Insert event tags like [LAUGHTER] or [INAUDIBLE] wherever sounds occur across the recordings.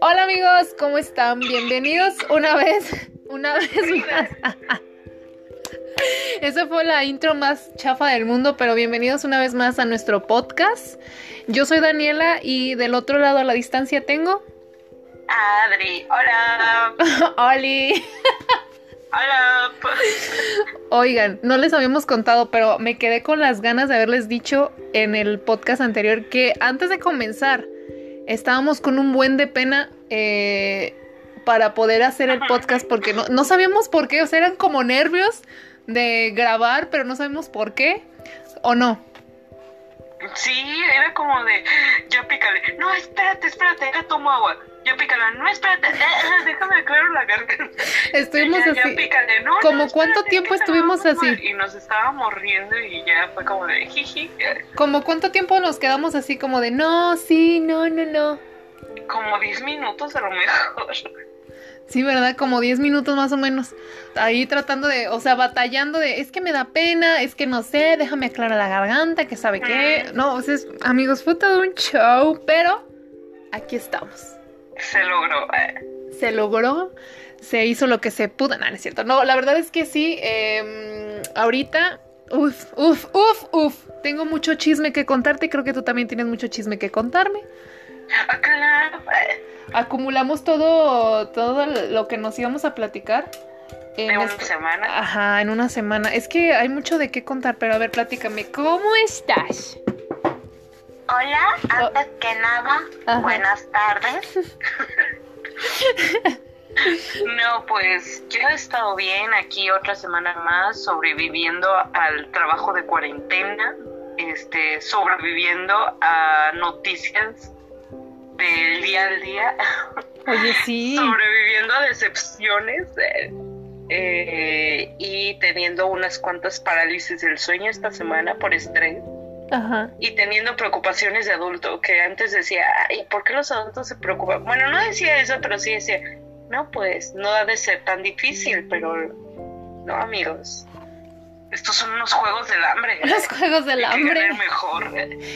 Hola amigos, ¿cómo están? Bienvenidos una vez, una vez más. Esa fue la intro más chafa del mundo, pero bienvenidos una vez más a nuestro podcast. Yo soy Daniela y del otro lado a la distancia tengo Adri, hola. [LAUGHS] Oli. Hola. Oigan, no les habíamos contado, pero me quedé con las ganas de haberles dicho en el podcast anterior que antes de comenzar estábamos con un buen de pena eh, para poder hacer el podcast porque no, sabíamos por qué, o sea, eran como nervios de grabar, pero no sabemos por qué o no. Sí, era como de, ya pícale. No, espérate, espérate, ya tomo agua. Ya pícale. No, espérate, eh, eh, déjame aclarar la garganta. Estuvimos Ya, así. ya pícale. No, ¿Como no, cuánto tiempo estuvimos así? Y nos estábamos riendo y ya fue como de jiji. ¿Como cuánto tiempo nos quedamos así como de no, sí, no, no, no? Como 10 minutos a lo mejor. Sí, ¿verdad? Como 10 minutos más o menos. Ahí tratando de, o sea, batallando de, es que me da pena, es que no sé, déjame aclarar la garganta, que sabe qué. No, o sea, amigos, fue todo un show, pero aquí estamos. Se logró. eh. Se logró, se hizo lo que se pudo. No, no es cierto. No, la verdad es que sí, em, ahorita, uf, uf, uf, uf. Tengo mucho chisme que contarte, creo que tú también tienes mucho chisme que contarme. Ah, eh. acumulamos todo, todo lo que nos íbamos a platicar. En una este- semana. Ajá, en una semana. Es que hay mucho de qué contar, pero a ver, platícame, ¿cómo estás? Hola, antes que nada, Ajá. buenas tardes. [LAUGHS] No, pues yo he estado bien aquí otra semana más, sobreviviendo al trabajo de cuarentena, este, sobreviviendo a noticias del día al día, Oye, sí. [LAUGHS] sobreviviendo a decepciones eh, eh, y teniendo unas cuantas parálisis del sueño esta semana por estrés Ajá. y teniendo preocupaciones de adulto, que antes decía, ay, ¿por qué los adultos se preocupan? Bueno, no decía eso, pero sí decía, no, pues no ha de ser tan difícil, pero no, amigos. Estos son unos juegos del hambre. [LAUGHS] Los juegos del Hay hambre. mejor.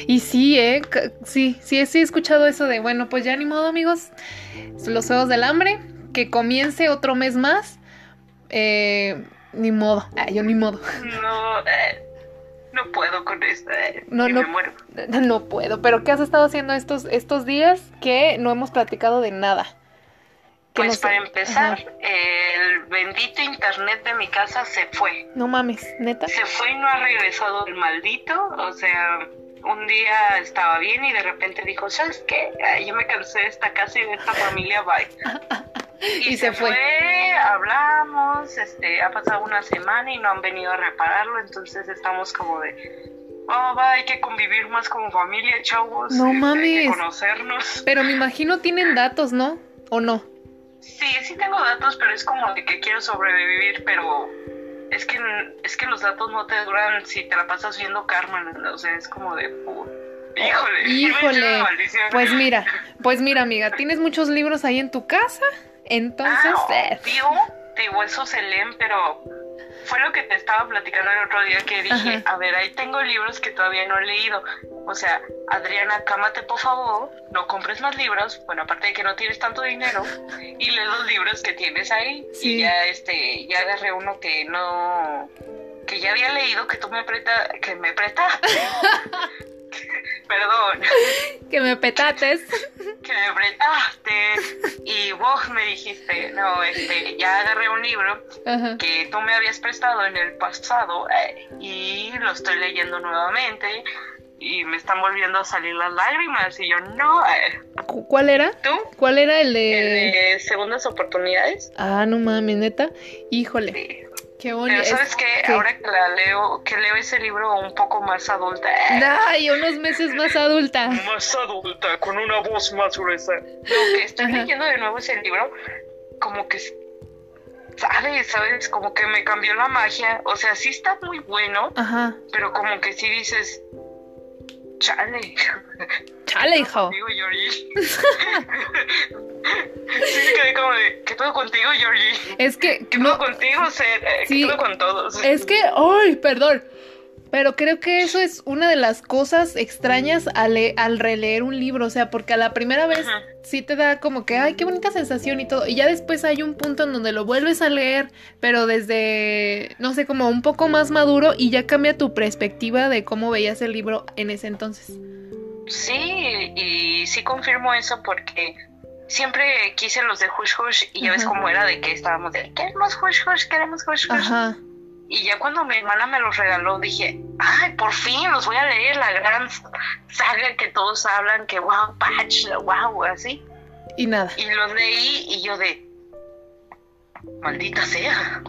Y sí, ¿eh? Sí, sí, sí he escuchado eso de, bueno, pues ya ni modo, amigos. Los juegos del hambre, que comience otro mes más. Eh, ni modo. Ah, yo ni modo. No, eh, no puedo con esto. eh, No, no. me muero. [LAUGHS] No puedo. Pero ¿qué has estado haciendo estos, estos días que no hemos platicado de nada? Pues no sé- para empezar, Ajá. el bendito internet de mi casa se fue. No mames, neta. se fue y no ha regresado el maldito. O sea, un día estaba bien y de repente dijo, ¿sabes qué? Ay, yo me cansé de esta casa y de esta familia, bye. [LAUGHS] Y se fue. hablamos, este, ha pasado una semana y no han venido a repararlo, entonces estamos como de, oh, va, hay que convivir más como familia, chavos. No este, Hay mames. que conocernos. Pero me imagino tienen datos, ¿no? ¿O no? Sí, sí tengo datos, pero es como de que quiero sobrevivir, pero es que es que los datos no te duran si te la pasas viendo Carmen, o sea, es como de híjole, decir Híjole. Pues [LAUGHS] mira, pues mira, amiga, tienes muchos libros ahí en tu casa. Entonces, ah, eh, tío, digo, eso se leen, pero fue lo que te estaba platicando el otro día que dije, Ajá. a ver, ahí tengo libros que todavía no he leído. O sea, Adriana, cámate por favor, no compres más libros, bueno, aparte de que no tienes tanto dinero, [LAUGHS] y lee los libros que tienes ahí. Sí. Y ya este, ya agarré uno que no que ya había leído que tú me presta, que me prestaste. [LAUGHS] [LAUGHS] Perdón, que me petates. que me prestaste y vos me dijiste, no, este, ya agarré un libro Ajá. que tú me habías prestado en el pasado eh, y lo estoy leyendo nuevamente y me están volviendo a salir las lágrimas y yo no, eh, ¿Cu- ¿Cuál era? tú, ¿Cuál era el el de...? de segundas oportunidades. Ah, no mames, neta. Híjole, Sí. Qué bonito. Pero sabes que ¿qué? ahora que la leo, que leo ese libro un poco más adulta, Ay, unos meses más adulta. más adulta, con una voz más gruesa. Lo que estoy Ajá. leyendo de nuevo ese libro, como que, ¿sabes? ¿Sabes? Como que me cambió la magia. O sea, sí está muy bueno, Ajá. pero como que sí dices, chale. Chale, [LAUGHS] hijo. Digo, Georgie. [LAUGHS] sí me quedé como de, ¿qué pedo contigo, Georgie? Es que ¿Qué no, pedo contigo, Seth? Eh, ¿Qué Sí. pedo con todos? es que, ay, perdón. Pero creo que eso es una de las cosas extrañas al, al releer un libro, o sea, porque a la primera vez sí te da como que, ay, qué bonita sensación y todo, y ya después hay un punto en donde lo vuelves a leer, pero desde, no sé, como un poco más maduro y ya cambia tu perspectiva de cómo veías el libro en ese entonces. Sí, y sí confirmo eso porque siempre quise los de Hush Hush y ya ves cómo era de que estábamos de queremos Hush Hush, queremos Hush Hush. Ajá. Y ya cuando mi hermana me los regaló, dije, ay, por fin los voy a leer, la gran saga que todos hablan, que wow, patch, wow, así. Y nada. Y los leí y yo de, maldita sea.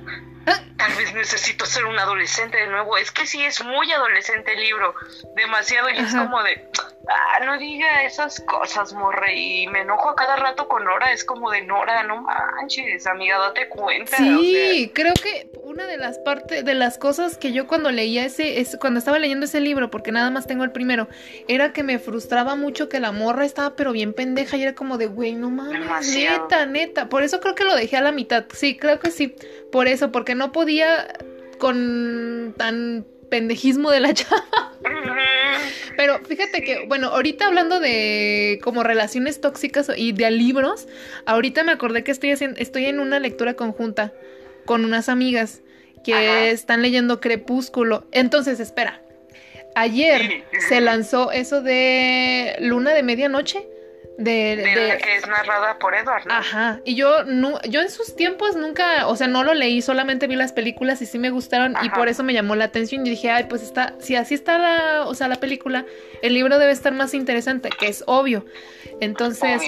Tal vez necesito ser un adolescente de nuevo. Es que sí, es muy adolescente el libro. Demasiado. Y es como de, ah, no diga esas cosas, morre. Y me enojo a cada rato con Nora. Es como de, Nora, no manches, amiga, date cuenta. Sí, creo que una de las partes, de las cosas que yo cuando leía ese, es, cuando estaba leyendo ese libro, porque nada más tengo el primero, era que me frustraba mucho que la morra estaba pero bien pendeja y era como de, güey, no mames, neta, neta. Por eso creo que lo dejé a la mitad. Sí, creo que sí. Por eso, porque no podía con tan pendejismo de la [LAUGHS] chava. Pero fíjate que, bueno, ahorita hablando de como relaciones tóxicas y de libros, ahorita me acordé que estoy haciendo, estoy en una lectura conjunta con unas amigas que están leyendo Crepúsculo. Entonces, espera. Ayer se lanzó eso de Luna de Medianoche de, de, que es narrada por Edward. Ajá. Y yo no, yo en sus tiempos nunca, o sea, no lo leí, solamente vi las películas y sí me gustaron y por eso me llamó la atención y dije, ay, pues está, si así está la, o sea, la película, el libro debe estar más interesante, que es obvio. Entonces,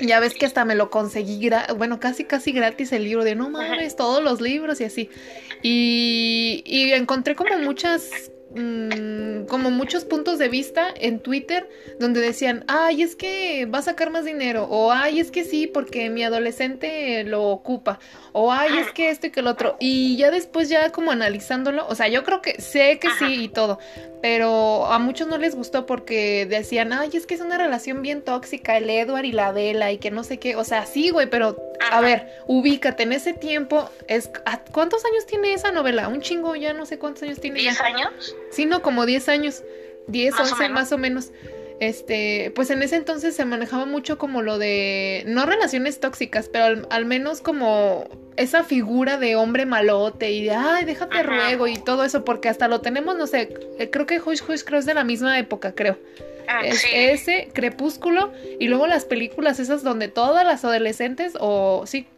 ya ves que hasta me lo conseguí, bueno, casi casi gratis el libro de no mames, todos los libros y así. Y, y encontré como muchas Mm, como muchos puntos de vista en Twitter donde decían, ay, es que va a sacar más dinero, o ay, es que sí, porque mi adolescente lo ocupa, o ay, es que esto y que el otro. Y ya después, ya como analizándolo, o sea, yo creo que sé que sí y todo, pero a muchos no les gustó porque decían, ay, es que es una relación bien tóxica, el Edward y la Vela, y que no sé qué, o sea, sí, güey, pero a ver, ubícate, en ese tiempo, es ¿cuántos años tiene esa novela? Un chingo, ya no sé cuántos años tiene. ¿10 años? Sí, no, como 10 años, 10, 11 más o menos. Este, pues en ese entonces se manejaba mucho como lo de, no relaciones tóxicas, pero al, menos como esa figura de hombre malote y de, ay, déjate ruego y todo eso, porque hasta lo tenemos, no sé, eh, creo que Hush Hush creo es de la misma época, creo. Ah, es ese, Crepúsculo, y luego las películas esas donde todas las adolescentes, o sí,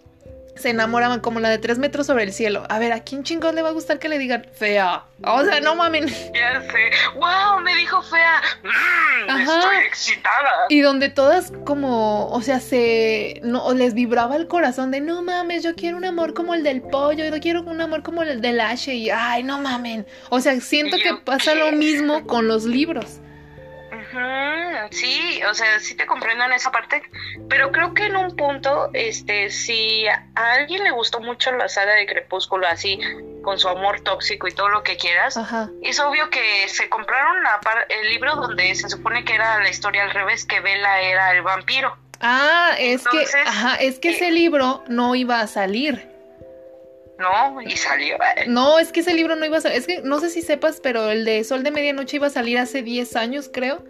se enamoraban como la de tres metros sobre el cielo. A ver, ¿a quién chingón le va a gustar que le digan fea? O sea, no mamen. Ya sé. ¡Wow! Me dijo fea. Mm, estoy excitada. Y donde todas como, o sea, se no les vibraba el corazón de no mames, yo quiero un amor como el del pollo, yo quiero un amor como el del Ashe y ay, no mamen. O sea, siento que pasa lo mismo con los libros sí, o sea, sí te comprendo en esa parte, pero creo que en un punto, este, si a alguien le gustó mucho la saga de Crepúsculo, así, con su amor tóxico y todo lo que quieras, es obvio que se compraron el libro donde se supone que era la historia al revés, que Bella era el vampiro. Ah, es que, ajá, es que ese eh, libro no iba a salir. No, y salió. Eh. No, es que ese libro no iba a salir. Es que no sé si sepas, pero el de Sol de Medianoche iba a salir hace 10 años, creo.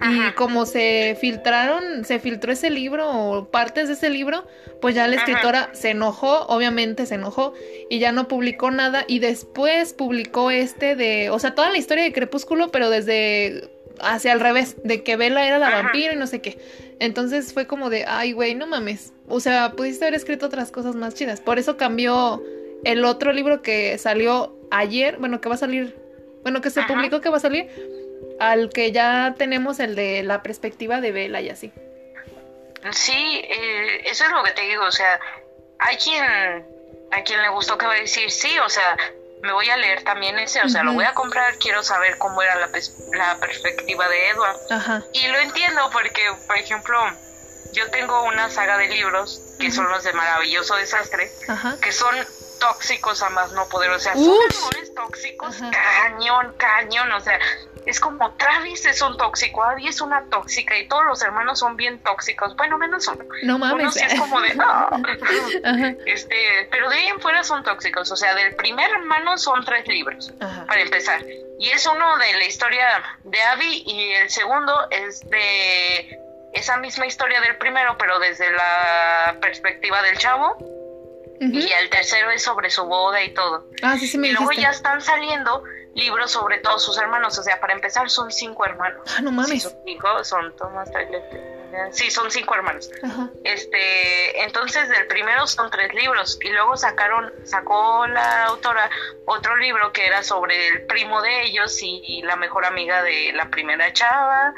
Y como se filtraron, se filtró ese libro o partes de ese libro, pues ya la escritora se enojó, obviamente se enojó y ya no publicó nada y después publicó este de, o sea, toda la historia de Crepúsculo, pero desde hacia al revés, de que Bella era la vampira y no sé qué. Entonces fue como de, ay, güey, no mames. O sea, pudiste haber escrito otras cosas más chidas. Por eso cambió el otro libro que salió ayer, bueno, que va a salir, bueno, que se publicó que va a salir al que ya tenemos el de la perspectiva de Vela y así. Sí, eh, eso es lo que te digo, o sea, hay quien, a quien le gustó que va a decir, sí, o sea, me voy a leer también ese, o sea, lo voy a comprar, quiero saber cómo era la, la perspectiva de Edward. Y lo entiendo porque, por ejemplo, yo tengo una saga de libros que son los de Maravilloso Desastre, que son tóxicos a más no poder. O sea, son amores tóxicos, cañón, cañón. O sea, es como Travis es un tóxico, Abby es una tóxica y todos los hermanos son bien tóxicos. Bueno, menos uno. No mames. Uno sí es como de no. [LAUGHS] Este, pero de ahí en fuera son tóxicos. O sea, del primer hermano son tres libros, para empezar. Y es uno de la historia de Abby y el segundo es de esa misma historia del primero, pero desde la perspectiva del chavo. Y el tercero es sobre su boda y todo. Ah, sí, sí me y luego ya están saliendo libros sobre todos sus hermanos. O sea, para empezar, son cinco hermanos. Ah, no mames. son cinco, son Tomás, Sí, son cinco hermanos. Este, entonces del primero son tres libros y luego sacaron, sacó la autora otro libro que era sobre el primo de ellos y la mejor amiga de la primera chava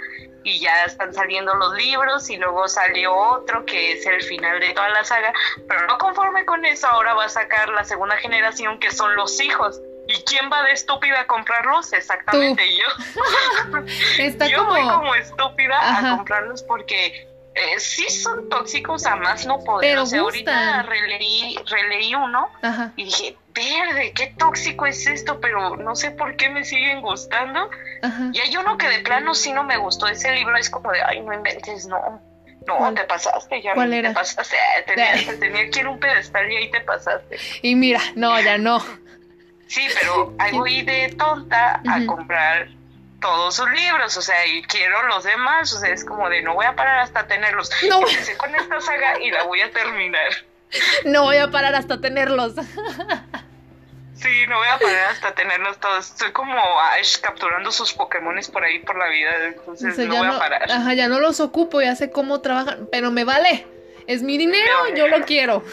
y ya están saliendo los libros y luego salió otro que es el final de toda la saga, pero no conforme con eso, ahora va a sacar la segunda generación que son los hijos. ¿Y quién va de estúpida a comprarlos? Exactamente yo. [LAUGHS] Está yo como... voy como estúpida a comprarlos porque eh, sí son tóxicos a más no poder. Pero o sea, ahorita releí, releí uno y dije, verde, qué tóxico es esto, pero no sé por qué me siguen gustando. Y hay uno que de plano sí no me gustó. Ese libro es como de, ay, no inventes, no. No, te pasaste, ya ¿Cuál era? te pasaste. Tenía, [LAUGHS] tenía que ir un pedestal y ahí te pasaste. Y mira, no, ya no. Sí, pero ahí voy de tonta a comprar todos sus libros, o sea, y quiero los demás, o sea, es como de no voy a parar hasta tenerlos. No. Empecé con esta saga y la voy a terminar. No voy a parar hasta tenerlos. Sí, no voy a parar hasta tenerlos todos. Estoy como Ash capturando sus Pokémones por ahí por la vida, entonces no voy a parar. Ajá, ya no los ocupo, ya sé cómo trabajan, pero me vale. Es mi dinero, yo lo quiero.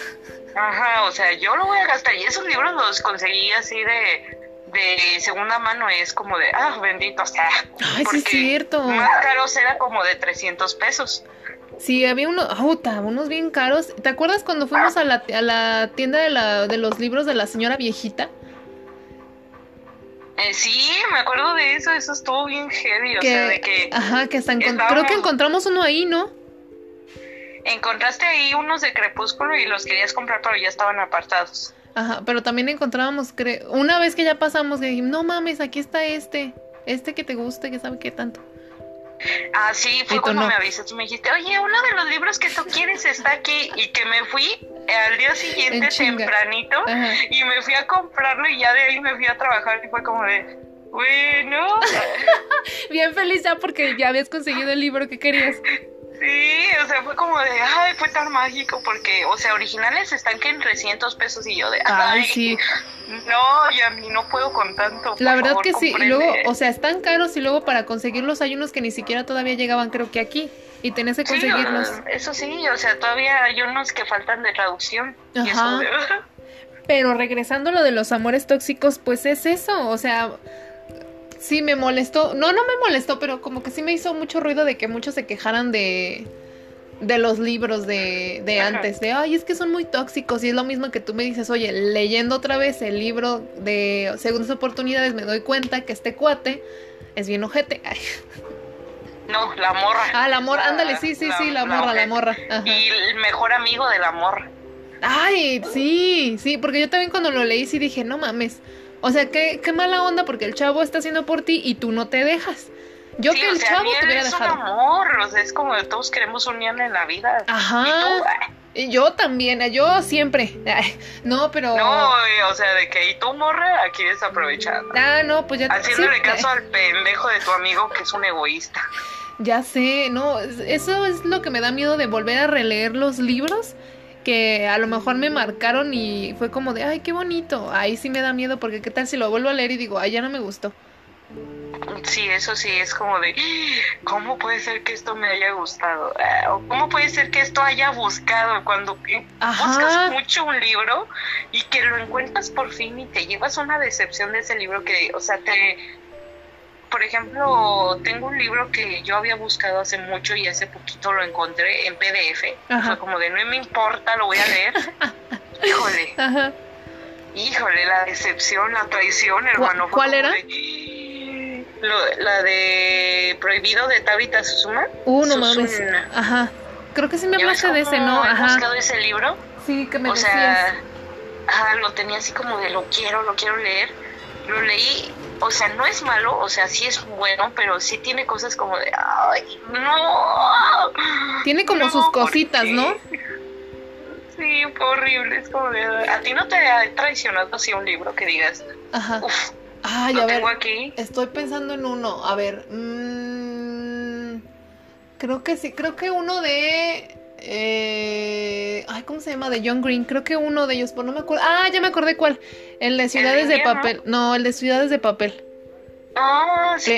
Ajá, o sea, yo lo voy a gastar. Y esos libros los conseguí así de, de segunda mano. Es como de, ah, bendito, sea. Ay, sí es cierto. Más caros era como de 300 pesos. Sí, había unos, unos bien caros. ¿Te acuerdas cuando fuimos a la, a la tienda de, la, de los libros de la señora viejita? Eh, sí, me acuerdo de eso, eso estuvo bien heavy, o sea, de que... Ajá, que hasta creo que encontramos uno ahí, ¿no? Encontraste ahí unos de Crepúsculo y los querías comprar, pero ya estaban apartados. Ajá, pero también encontrábamos, una vez que ya pasamos, que dijimos, no mames, aquí está este, este que te guste, que sabe qué tanto. Ah, sí, fue cuando me avisaste, me dijiste, oye, uno de los libros que tú quieres está aquí, y que me fui al día siguiente tempranito, y me fui a comprarlo, y ya de ahí me fui a trabajar, y fue como de, bueno. [LAUGHS] Bien feliz ya porque ya habías conseguido el libro que querías. Sí, o sea, fue como de, ay, fue tan mágico, porque, o sea, originales están que en 300 pesos y yo de, ay, sí. No, y a mí no puedo con tanto. La verdad que sí, y luego, o sea, están caros y luego para conseguirlos hay unos que ni siquiera todavía llegaban, creo que aquí, y tenés que conseguirlos. eso sí, o sea, todavía hay unos que faltan de traducción. Ajá. Pero regresando a lo de los amores tóxicos, pues es eso, o sea, sí me molestó. No, no me molestó, pero como que sí me hizo mucho ruido de que muchos se quejaran de de los libros de, de antes, de, ay, es que son muy tóxicos y es lo mismo que tú me dices, oye, leyendo otra vez el libro de Segundas Oportunidades me doy cuenta que este cuate es bien ojete. [LAUGHS] No, la morra. Ah, la morra, ándale, sí, sí, sí, la, morra, la morra. Y el mejor amigo de la morra. Ay, sí, sí, porque yo también cuando lo leí sí dije, no mames, o sea, qué, qué mala onda porque el chavo está haciendo por ti y tú no te dejas. Yo que el chavo te hubiera dejado. Es un amor, o sea, es como todos queremos unión en la vida. Ajá. Y yo también, yo siempre. no, pero. No, o sea, de que y tú, morra, aquí desaprovechando. Ah, no, pues ya. Haciéndole caso al pendejo de tu amigo que es un egoísta. Ya sé, no, eso es lo que me da miedo de volver a releer los libros que a lo mejor me marcaron y fue como de, ay, qué bonito. Ahí sí me da miedo porque qué tal si lo vuelvo a leer y digo, ay, ya no me gustó. Sí, eso sí, es como de, ¿cómo puede ser que esto me haya gustado? Ah, ¿Cómo puede ser que esto haya buscado cuando buscas mucho un libro y que lo encuentras por fin y te llevas una decepción de ese libro que, o sea, te, por ejemplo, tengo un libro que yo había buscado hace mucho y hace poquito lo encontré en PDF. Fue como de no me importa, lo voy a leer. [LAUGHS] Híjole. Híjole, la decepción, la traición, hermano. ¿Cuál era? la de Prohibido de Tabitha Susuma. Uh, no mames. Ajá. Creo que sí me hablaste de ese, ¿no? Ajá. buscado ese libro? Sí, que me o Sea, ah, lo tenía así como de lo quiero, lo quiero leer. Lo leí, o sea, no es malo, o sea, sí es bueno, pero sí tiene cosas como de, ay, no. Tiene como No, sus ¿por cositas? ¿no? Sí, fue horrible, es como de, a ti no te ha traicionado así un libro que digas, Ajá. uff, Ay, lo a ver. tengo aquí. Estoy pensando en uno. A ver. mm, creo que sí. Creo que uno de. Eh, ay, ¿cómo se llama? De John Green. Creo que uno de ellos. Pero no me acuerdo. Ah, ya me acordé cuál. El de Ciudades de? Papel. No, el de Ciudades de Papel. Ah, sí.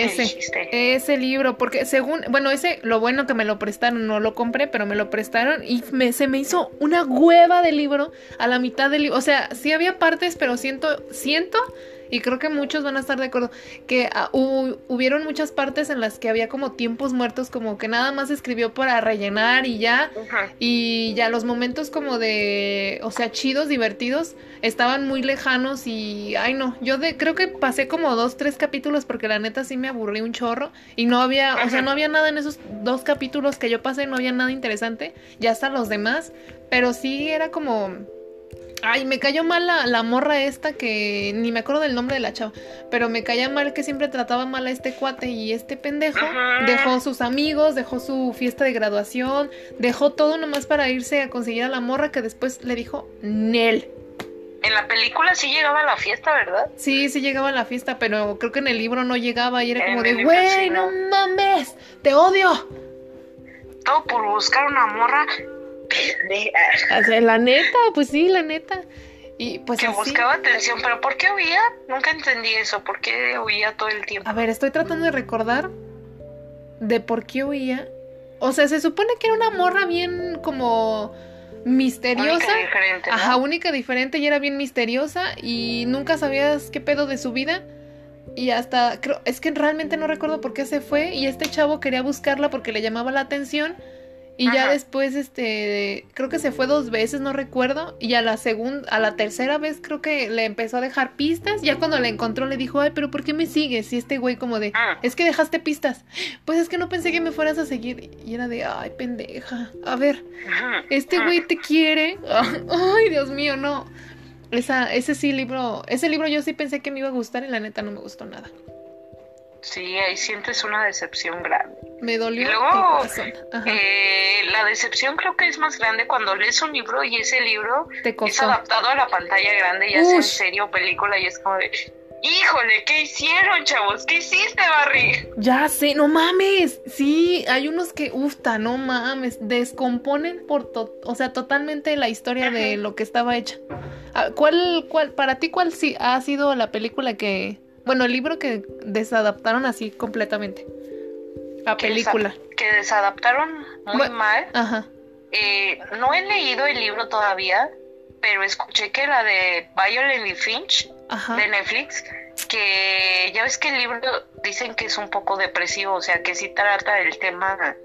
Ese libro. Porque según. Bueno, ese. Lo bueno que me lo prestaron. No lo compré, pero me lo prestaron. Y me, se me hizo una hueva de libro. A la mitad del libro. O sea, sí había partes, pero siento. Siento. Y creo que muchos van a estar de acuerdo que hu- hubieron muchas partes en las que había como tiempos muertos, como que nada más escribió para rellenar y ya, y ya los momentos como de, o sea, chidos, divertidos, estaban muy lejanos y, ay no, yo de, creo que pasé como dos, tres capítulos porque la neta sí me aburrí un chorro y no había, o sea, no había nada en esos dos capítulos que yo pasé, no había nada interesante, ya hasta los demás, pero sí era como... Ay, me cayó mal la, la morra esta que ni me acuerdo del nombre de la chava, pero me caía mal que siempre trataba mal a este cuate y este pendejo Ajá. dejó sus amigos, dejó su fiesta de graduación, dejó todo nomás para irse a conseguir a la morra que después le dijo Nel. En la película sí llegaba a la fiesta, ¿verdad? Sí, sí llegaba a la fiesta, pero creo que en el libro no llegaba y era En como de, güey, sí, no no. mames, te odio. Todo por buscar una morra pendeja O sea, la neta, pues sí, la neta. Y pues que así. buscaba atención. ¿Pero por qué huía? Nunca entendí eso. ¿Por qué huía todo el tiempo? A ver, estoy tratando de recordar de por qué huía. O sea, se supone que era una morra bien como misteriosa. Única diferente, ¿no? Ajá, única, diferente y era bien misteriosa y nunca sabías qué pedo de su vida. Y hasta, creo, es que realmente no recuerdo por qué se fue y este chavo quería buscarla porque le llamaba la atención y ya después, este, creo que se fue dos veces, no recuerdo, y a la segunda, a la tercera vez creo que le empezó a dejar pistas, ya cuando la encontró le dijo, ay, pero ¿por qué me sigues? Y este güey como de, Ah. es que dejaste pistas, pues es que no pensé que me fueras a seguir, y era de, ay, pendeja, a ver, este güey te quiere. [LAUGHS] Ay, Dios mío, no. Esa, ese sí libro, ese libro yo sí pensé que me iba a gustar y la neta no me gustó nada. Sí, ahí sientes una decepción grande. Me dolió Y luego, Eh, la decepción creo que es más grande cuando lees un libro y ese libro te es adaptado a la pantalla grande, ya sea en Ush. serie o película, y es como de, híjole, ¿qué hicieron, chavos? ¿Qué hiciste, Barry? Ya sé, no mames. Sí, hay unos que, ufta, no mames, descomponen por, to- o sea, totalmente la historia de lo que estaba hecha. Ah, ¿Cuál, cuál, para ti, cuál sí ha sido la película que, bueno, el libro que desadaptaron así completamente? A Que desa- película. Que desadaptaron muy Bueno. mal. Ajá. Eh, no he leído el libro todavía, pero escuché que la de Violet y Finch Ajá. de Netflix, que ya ves que el libro dicen que es un poco depresivo, o sea, que sí trata el tema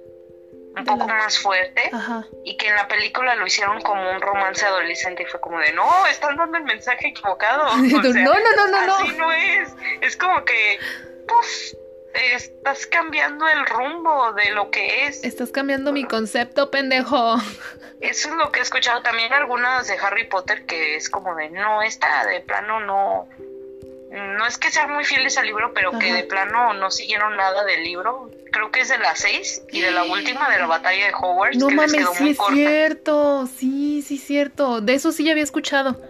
un poco la- más fuerte Ajá. y que en la película lo hicieron como un romance adolescente y fue como de, no, están dando el mensaje equivocado. [LAUGHS] O sea, no, no, no, no, no. Así no es. Es como que, pues, estás cambiando el rumbo de lo que es. Estás cambiando mi concepto, pendejo. [LAUGHS] Eso es lo que he escuchado también algunas de Harry Potter que es como de no, esta de plano no no es que sean muy fieles al libro, pero que de plano no siguieron nada del libro. Creo que es de las seis y de la última de la batalla de Hogwarts No que les mames, quedó sí muy es corta. cierto. Sí, sí es cierto. De eso sí ya había escuchado.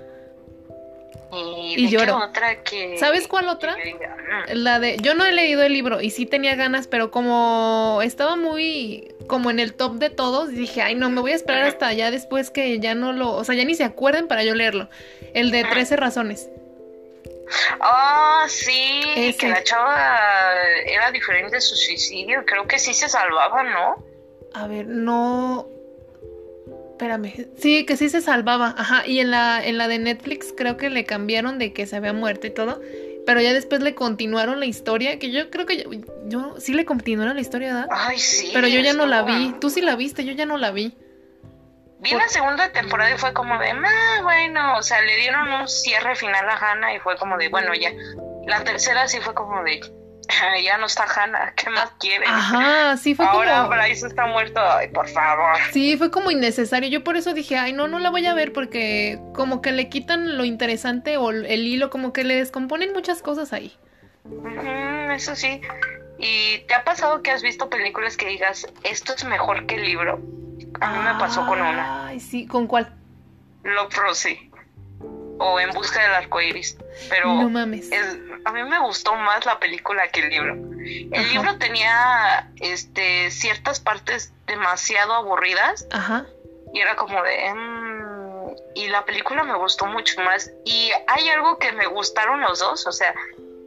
Y, Y lloro. otra que ¿Sabes cuál otra? "Mm". La de, yo no he leído el libro y sí tenía ganas, pero como estaba muy como en el top de todos, dije, ay no, me voy a esperar hasta ya después que ya no lo, o sea, ya ni se acuerden para yo leerlo. El de Ajá. 13 razones. Ah, sí, Ese. que la chava era diferente de su suicidio. Creo que sí se salvaba, ¿no? A ver, no. Espérame. Sí, que sí se salvaba. Ajá. Y en la, en la de Netflix creo que le cambiaron de que se había muerto y todo. Pero ya después le continuaron la historia. Que yo creo que yo, yo- sí le continuaron la historia, ¿verdad? Ay, sí. Pero yo ya no la vi. Tú sí la viste, yo ya no la vi. Vi la segunda temporada y fue como de, ah, bueno, o sea, le dieron un cierre final a Hannah y fue como de, bueno, ya. La tercera sí fue como de, ya no está Hannah, ¿qué más quieren? Ajá, sí fue Ahora como... Bryce está muerto, ay, por favor. Sí, fue como innecesario. Yo por eso dije, ay, no, no la voy a ver porque como que le quitan lo interesante o el hilo, como que le descomponen muchas cosas ahí. Eso sí. ¿Y te ha pasado que has visto películas que digas, esto es mejor que el libro? A mí me pasó con una. Ay, sí, ¿con cuál? Love Rosie. O En busca del arco iris. Pero No mames. el- a mí me gustó más la película que el libro. El Ajá. libro tenía este ciertas partes demasiado aburridas Ajá. y era como de mm, y la película me gustó mucho más y hay algo que me gustaron los dos, o sea,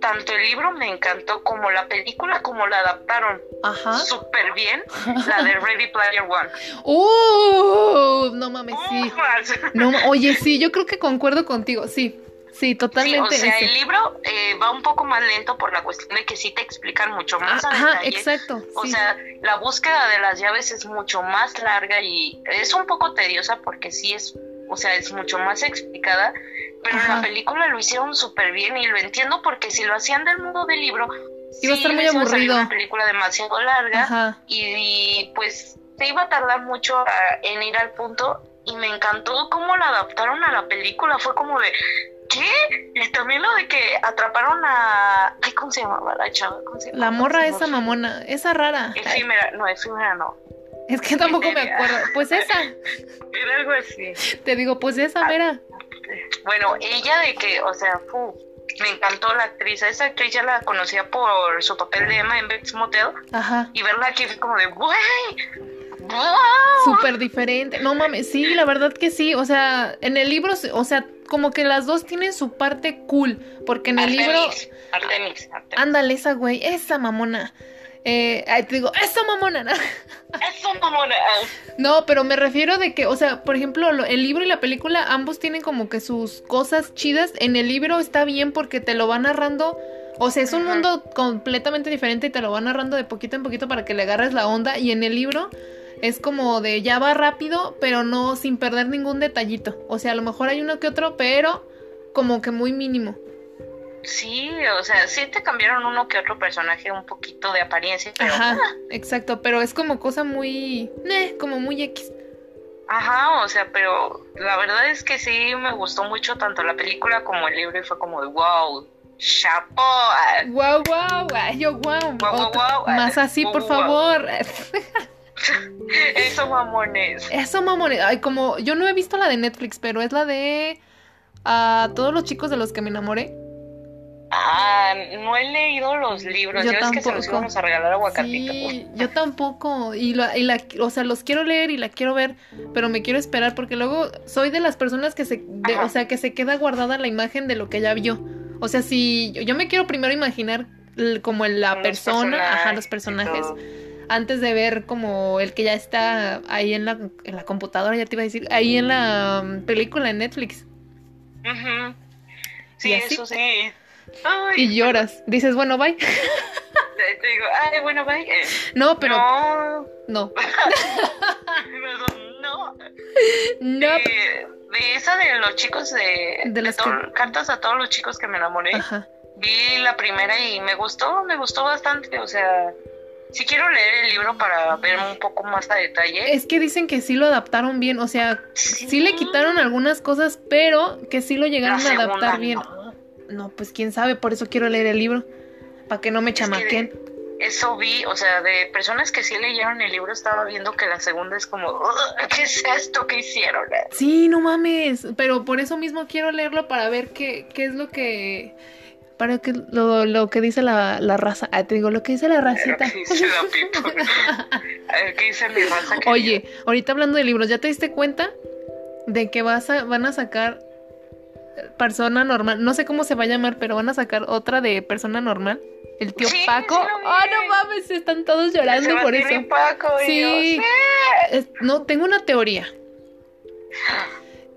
tanto el libro me encantó como la película como la adaptaron Ajá. súper bien, [LAUGHS] la de Ready Player One. ¡Uh! No mames, sí. Ufas. No, oye, sí, yo creo que concuerdo contigo, sí. Sí, Sí, totalmente. o sea, ese. el libro eh, va un poco más lento por la cuestión de que sí te explican mucho más a Ajá, detalle. exacto. O sí. sea, la búsqueda de las llaves es mucho más larga y es un poco tediosa porque sí es, o sea, es mucho más explicada, pero en la película lo hicieron súper bien y lo entiendo porque si lo hacían del modo del libro, Iba a estar sí muy aburrido. una película demasiado larga y, y, pues se iba a tardar mucho a- en ir al punto y me encantó cómo la adaptaron a la película, fue como de ¿qué? Y también lo de que atraparon a ay, ¿cómo se llamaba la chava? ¿Cómo se La morra esa mamona, esa rara. Efímera, no, efímera no. es que tampoco me acuerdo. Pues esa, [LAUGHS] Era algo así. te digo, pues esa, mira. Bueno, ella de que, o sea, fu, me encantó la actriz. Esa actriz ya la conocía por su papel de Emma en Bates Motel. Ajá. Y verla aquí fue como de, ¡güey! ¡Wow! Súper diferente. No mames, sí, la verdad que sí. O sea, en el libro, o sea, como que las dos tienen su parte cool. Porque en el libro. Artemis, Artemis, Artemis. Ándale, esa güey, esa mamona. Eh, te digo, esa mamona. ¿no? Eso, mamona. No, pero me refiero de que, o sea, por ejemplo, lo- el libro y la película, ambos tienen como que sus cosas chidas. En el libro está bien porque te lo va narrando. O sea, es un mundo completamente diferente y te lo va narrando de poquito en poquito para que le agarres la onda. Y en el libro es como de ya va rápido, pero no sin perder ningún detallito. O sea, a lo mejor hay uno que otro, pero como que muy mínimo. Sí, o sea, sí te cambiaron uno que otro personaje un poquito de apariencia, pero Ajá, exacto, pero es como cosa muy, eh, como muy X. Ajá, o sea, pero la verdad es que sí me gustó mucho tanto la película como el libro y fue como de wow, chapo. Wow, wow, yo wow. Guau, guau, guau. Más así, por favor. [LAUGHS] Eso mamones. Eso, mamones. Ay, como yo no he visto la de Netflix, pero es la de a todos los chicos de los que me enamoré. Ah, no he leído los libros. Yo Yo es que se los tampoco. íbamos a regalar a Aguacatito. Sí, yo tampoco. Y, la, y la, o sea, los quiero leer y la quiero ver, pero me quiero esperar porque luego soy de las personas que se, de- o sea, que se queda guardada la imagen de lo que ya vio. O sea, si yo, yo me quiero primero imaginar como la Los persona, ajá, los personajes antes de ver como el que ya está ahí en la, en la computadora, ya te iba a decir, ahí en la mm, película en Netflix. Sí, eso sí. Ay, Y lloras. Dices, bueno, bye. Te, digo, ay, bueno, bye. Eh, No, pero No, no. [LAUGHS] no. No. De, de esa de los chicos de, De de las todo- que- cartas a todos los chicos que me enamoré. Ajá. Vi la primera y me gustó, me gustó bastante. O sea, sí quiero leer el libro para ver un poco más a detalle. Es que dicen que sí lo adaptaron bien, o sea, sí le quitaron algunas cosas, pero que sí lo llegaron a adaptar bien. no. No, pues quién sabe, por eso quiero leer el libro, para que no me Es que chamaquen. Eso vi, o sea, de personas que sí leyeron el libro estaba viendo que la segunda es como, "Ugh, ¿qué es esto que hicieron? Sí, no mames, pero por eso mismo quiero leerlo para ver qué, qué es lo que... Para que lo, lo que dice la, la raza. Ah, te digo, lo que dice la Lo racita. que dice la people. A [LAUGHS] ver, ¿qué dice mi raza? querida? Oye, ahorita hablando de libros, ¿ya te diste cuenta de que vas a, van a sacar persona normal? No sé cómo se va a llamar, pero van a sacar otra de persona normal. El tío Sí, Paco. sí. ¡Oh, no mames! Están todos llorando por eso. Paco, Sí. yo, no, tengo una teoría.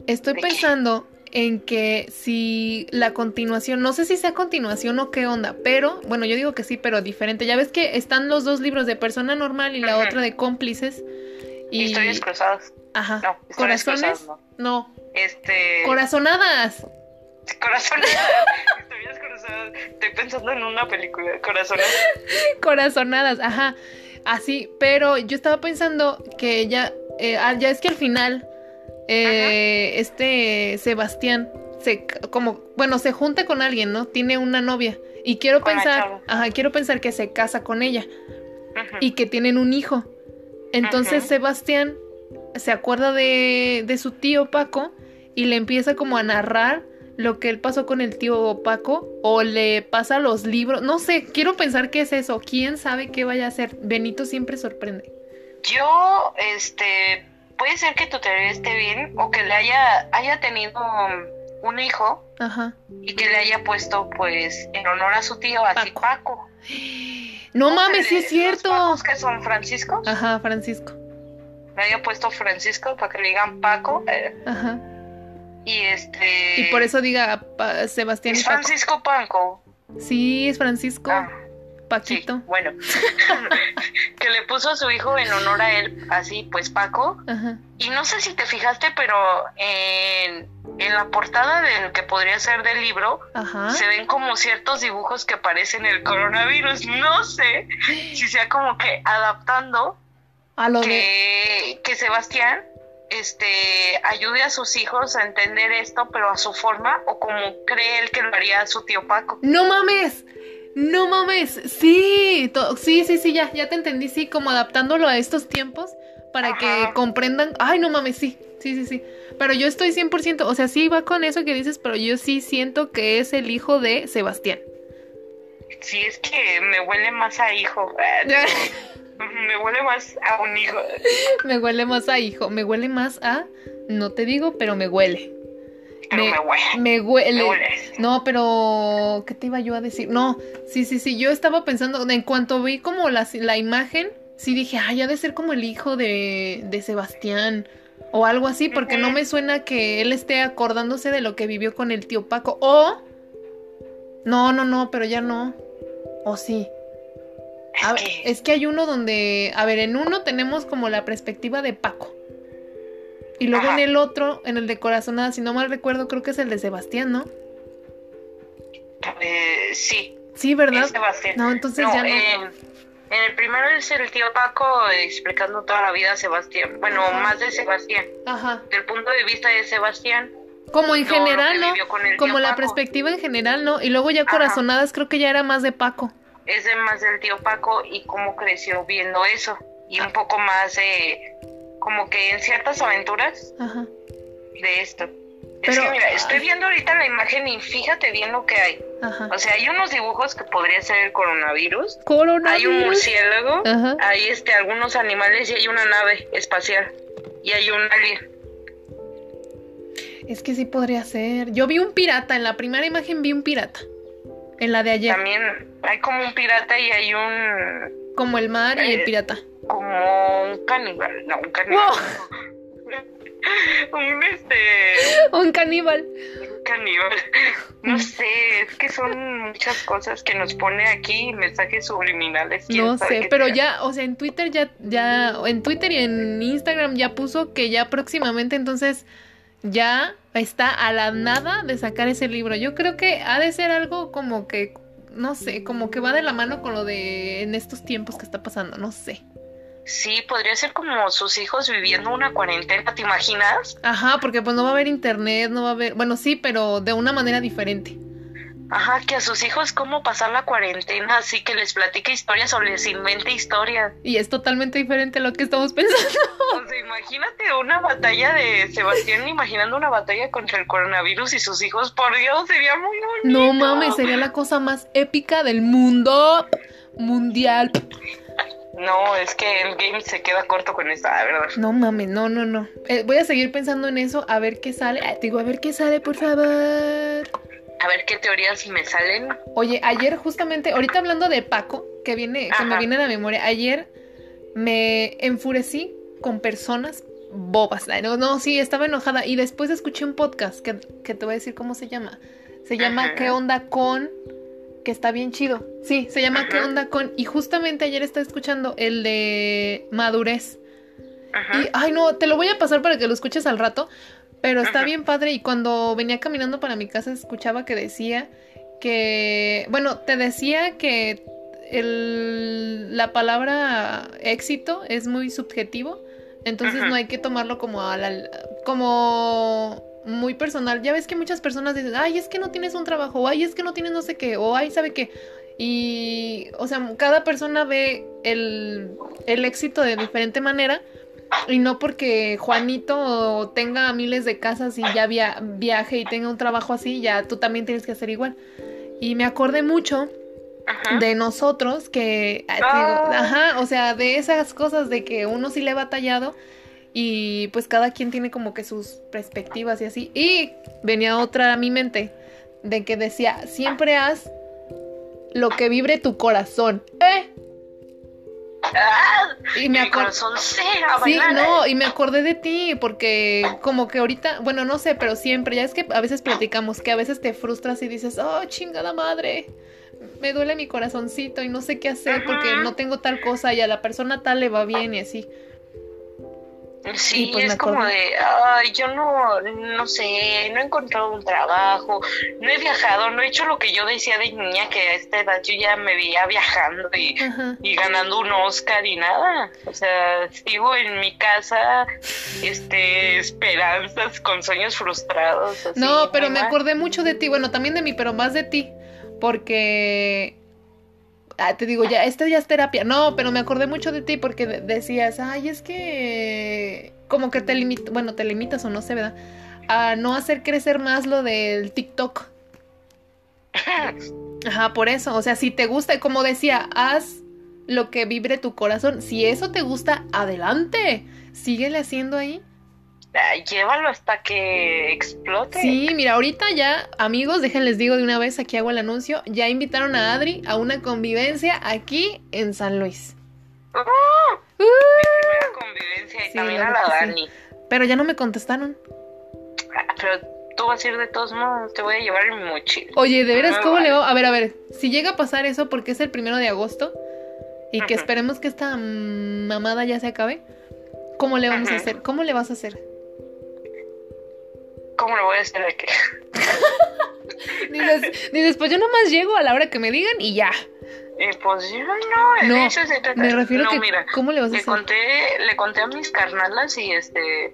Estoy pensando en que si la continuación, no sé si sea continuación o qué onda, pero bueno, yo digo que sí, pero diferente. Ya ves que están los dos libros de persona normal y la otra de cómplices. Y Historias cruzadas. ajá, No, historias corazones, cruzadas, no, Este. corazonadas. Sea, [LAUGHS] estoy pensando en una película, corazonadas. Corazonadas, ajá. Así, pero yo estaba pensando que ella, eh, ah, ya es que al final, eh, este Sebastián, se, como, bueno, se junta con alguien, ¿no? Tiene una novia. Y quiero Con pensar, ajá, quiero pensar que se casa con ella Ujú. y que tienen un hijo. Entonces. Sebastián se acuerda de, de su tío Paco y le empieza como a narrar lo que él pasó con el tío Paco o le pasa los libros. No sé, quiero pensar qué es eso. ¿Quién sabe qué vaya a hacer? Benito siempre sorprende. Yo, este, puede ser que tu teoría esté bien o que le haya, haya tenido un hijo Ajá. y que le haya puesto, pues, en honor a su tío, así Paco. Paco. [GASPS] No mames, sí Los es cierto. Pacos que son Franciscos, Ajá, Francisco. le haya puesto Francisco para que le digan Paco. eh, Ajá. Y este. Y por eso diga pa- Sebastián Es. Francisco Panco. Sí, es Francisco. Ah, sí, Paquito. bueno. [LAUGHS] que le puso a su hijo en honor a él, así, pues Paco. Ajá. Y no sé si te fijaste, pero en, en la portada del que podría ser del libro, Ajá. se ven como ciertos dibujos que parecen el coronavirus. No sé si sea como que adaptando A lo de. que, que Sebastián este ayude a sus hijos a entender esto, pero a su forma, o como cree él que lo haría su tío Paco. ¡No mames! ¡No mames! Sí, sí, sí, sí, ya, ya te entendí, sí, como adaptándolo a estos tiempos para que comprendan. ¡Ay, no mames! Sí, sí, sí, sí. Pero yo estoy 100%, o sea, sí va con eso que dices, pero yo sí siento que es el hijo de Sebastián. Si es que me huele más a hijo, [LAUGHS] me huele más a un hijo. me huele más a hijo, me huele más a... No te digo, pero me huele. Pero me, huele. Me huele. Me huele. No, pero ¿qué te iba yo a decir? No, sí, sí, sí, yo estaba pensando, en cuanto vi como la, la imagen, sí dije, ay, ha de ser como el hijo de, de Sebastián o algo así, porque no me suena que él esté acordándose de lo que vivió con el tío Paco. O... No, no, no, pero ya no. O sí. A ver, Es que- hay uno donde, a ver, en uno tenemos como la perspectiva de Paco. Y luego Ajá. en el otro, en el de Corazonada, si no mal recuerdo, creo que es el de Sebastián, ¿no? eh, sí, Sí, ¿verdad? es Sebastián. No, entonces No, ya no. en, en el primero es el tío Paco explicando toda la vida a Sebastián. Bueno, Ajá. más de Sebastián. Ajá. Del punto de vista de Sebastián, Como en general, ¿no? Como la Paco. perspectiva en general, ¿no? Y luego ya Ajá. Corazonadas creo que ya era más de Paco. es de más del tío Paco y cómo creció viendo eso. Y Ah. un poco más de, como que en ciertas aventuras Ajá. de esto. es que mira, estoy viendo ahorita la imagen y fíjate bien lo que hay. Ajá. O sea, hay unos dibujos que podría ser el coronavirus. Hay Coronavirus. un murciélago, Ajá. hay este algunos animales y hay una nave espacial y hay un alien. Es que sí podría ser. Yo vi un pirata, en la primera imagen vi un pirata. En la de ayer. También hay como un pirata y hay un Como el mar y el Eh. pirata. como un caníbal, no, un caníbal. [LAUGHS] un este Un caníbal. un caníbal. No sé, es que son muchas cosas que nos pone aquí mensajes subliminales. No sé, pero sea. ya, o sea, en Twitter ya, ya, en Twitter y en Instagram ya puso que ya próximamente entonces ya está a la nada de sacar ese libro. Yo creo que ha de ser algo como que, no sé, como que va de la mano con lo de en estos tiempos que está pasando, no sé. Sí, podría ser como sus hijos viviendo una cuarentena, ¿te imaginas? Ajá, porque pues no va a haber internet, no va a haber, bueno, sí, pero de una manera diferente. Ajá, que a sus hijos cómo pasar la cuarentena, así que les platique historias o les invente historias. Y es totalmente diferente a lo que estamos [LAUGHS] pensando. O sea, imagínate una batalla de Sebastián imaginando una batalla contra el coronavirus y sus hijos, por Dios, sería muy bonito. No mames, sería la cosa más épica del mundo mundial. No, es que el game se queda corto con esta, verdad. No mames, no, no, no. Eh, voy a seguir pensando en eso, a ver qué sale. Ah, te digo, a ver qué sale, por favor. A ver qué teorías me salen. Oye, ayer justamente, ahorita hablando de Paco, que viene, que me Ajá. viene a la memoria, ayer me enfurecí con personas bobas. No, no, sí, estaba enojada. Y después escuché un podcast que, que te voy a decir cómo se llama. Se llama Ajá. ¿Qué onda con? Que está bien chido. Sí, se llama ¿Qué Ajá. onda con? Y justamente ayer estaba escuchando el de madurez. Ajá. Y, ay, no, te lo voy a pasar para que lo escuches al rato. Pero está bien padre. Y cuando venía caminando para mi casa, escuchaba que decía que, bueno, te decía que el, la palabra éxito es muy subjetivo, entonces no hay que tomarlo como a la, como muy personal. Ya ves que muchas personas dicen, ay, es que no tienes un trabajo, o ay, es que no tienes no sé qué, o ay, sabe qué. Y, o sea, cada persona ve el, el éxito de diferente manera. Y no porque Juanito tenga miles de casas y ya via viaje y tenga un trabajo así, ya tú también tienes que hacer igual. Y me acordé mucho de nosotros que, ah, ah. ajá, o sea, de esas cosas de que uno sí le ha batallado y pues cada quien tiene como que sus perspectivas y así. Y venía otra a mi mente de que decía, siempre haz lo que vibre tu corazón. ¿Eh? Ah, y me acordé sí no y me acordé de ti porque como que ahorita bueno no sé pero siempre ya es que a veces platicamos que a veces te frustras y dices oh chingada madre me duele mi corazoncito y no sé qué hacer porque no tengo tal cosa y a la persona tal le va bien y así Sí, pues es como de, ay, yo no, no sé, no he encontrado un trabajo, no he viajado, no he hecho lo que yo decía de niña, que a esta edad yo ya me veía viajando y, y ganando un Oscar y nada. O sea, sigo en mi casa, este, esperanzas con sueños frustrados. no, pero me acordé mucho de ti, bueno, también de mí, pero más de ti, porque ah, te digo, ya, esto ya es terapia. No, pero me acordé mucho de ti porque decías, ay, es que como que te limitas, bueno, te limitas o no sé, ¿verdad? A no hacer crecer más lo del TikTok. [LAUGHS] Ajá, por eso, o sea, si te gusta, como decía, haz lo que vibre tu corazón. Si eso te gusta, adelante. Síguele haciendo ahí llévalo hasta que explote. Sí, mira, ahorita ya, amigos, déjenles digo de una vez, aquí hago el anuncio, ya invitaron a Adri a una convivencia aquí en San Luis. ¡Uh! ¡Uh! Mi primera convivencia y también a la Dani. Pero ya no me contestaron. Ah, pero tú vas a ir de todos modos, te voy a llevar en mi mochila. Oye, de veras, ¿cómo le va? A ver, a ver, si llega a pasar eso porque es el primero de agosto y que esperemos que esta mamada ya se acabe, ¿cómo le vamos a hacer? ¿Cómo le vas a hacer? ¿Cómo lo voy a hacer aquí? [LAUGHS] dices, dices, pues yo nomás llego a la hora que me digan y ya. Y pues yo no, no eso se trata. Me refiero a que, ¿cómo le vas a le hacer? Conté, le conté a mis carnalas y este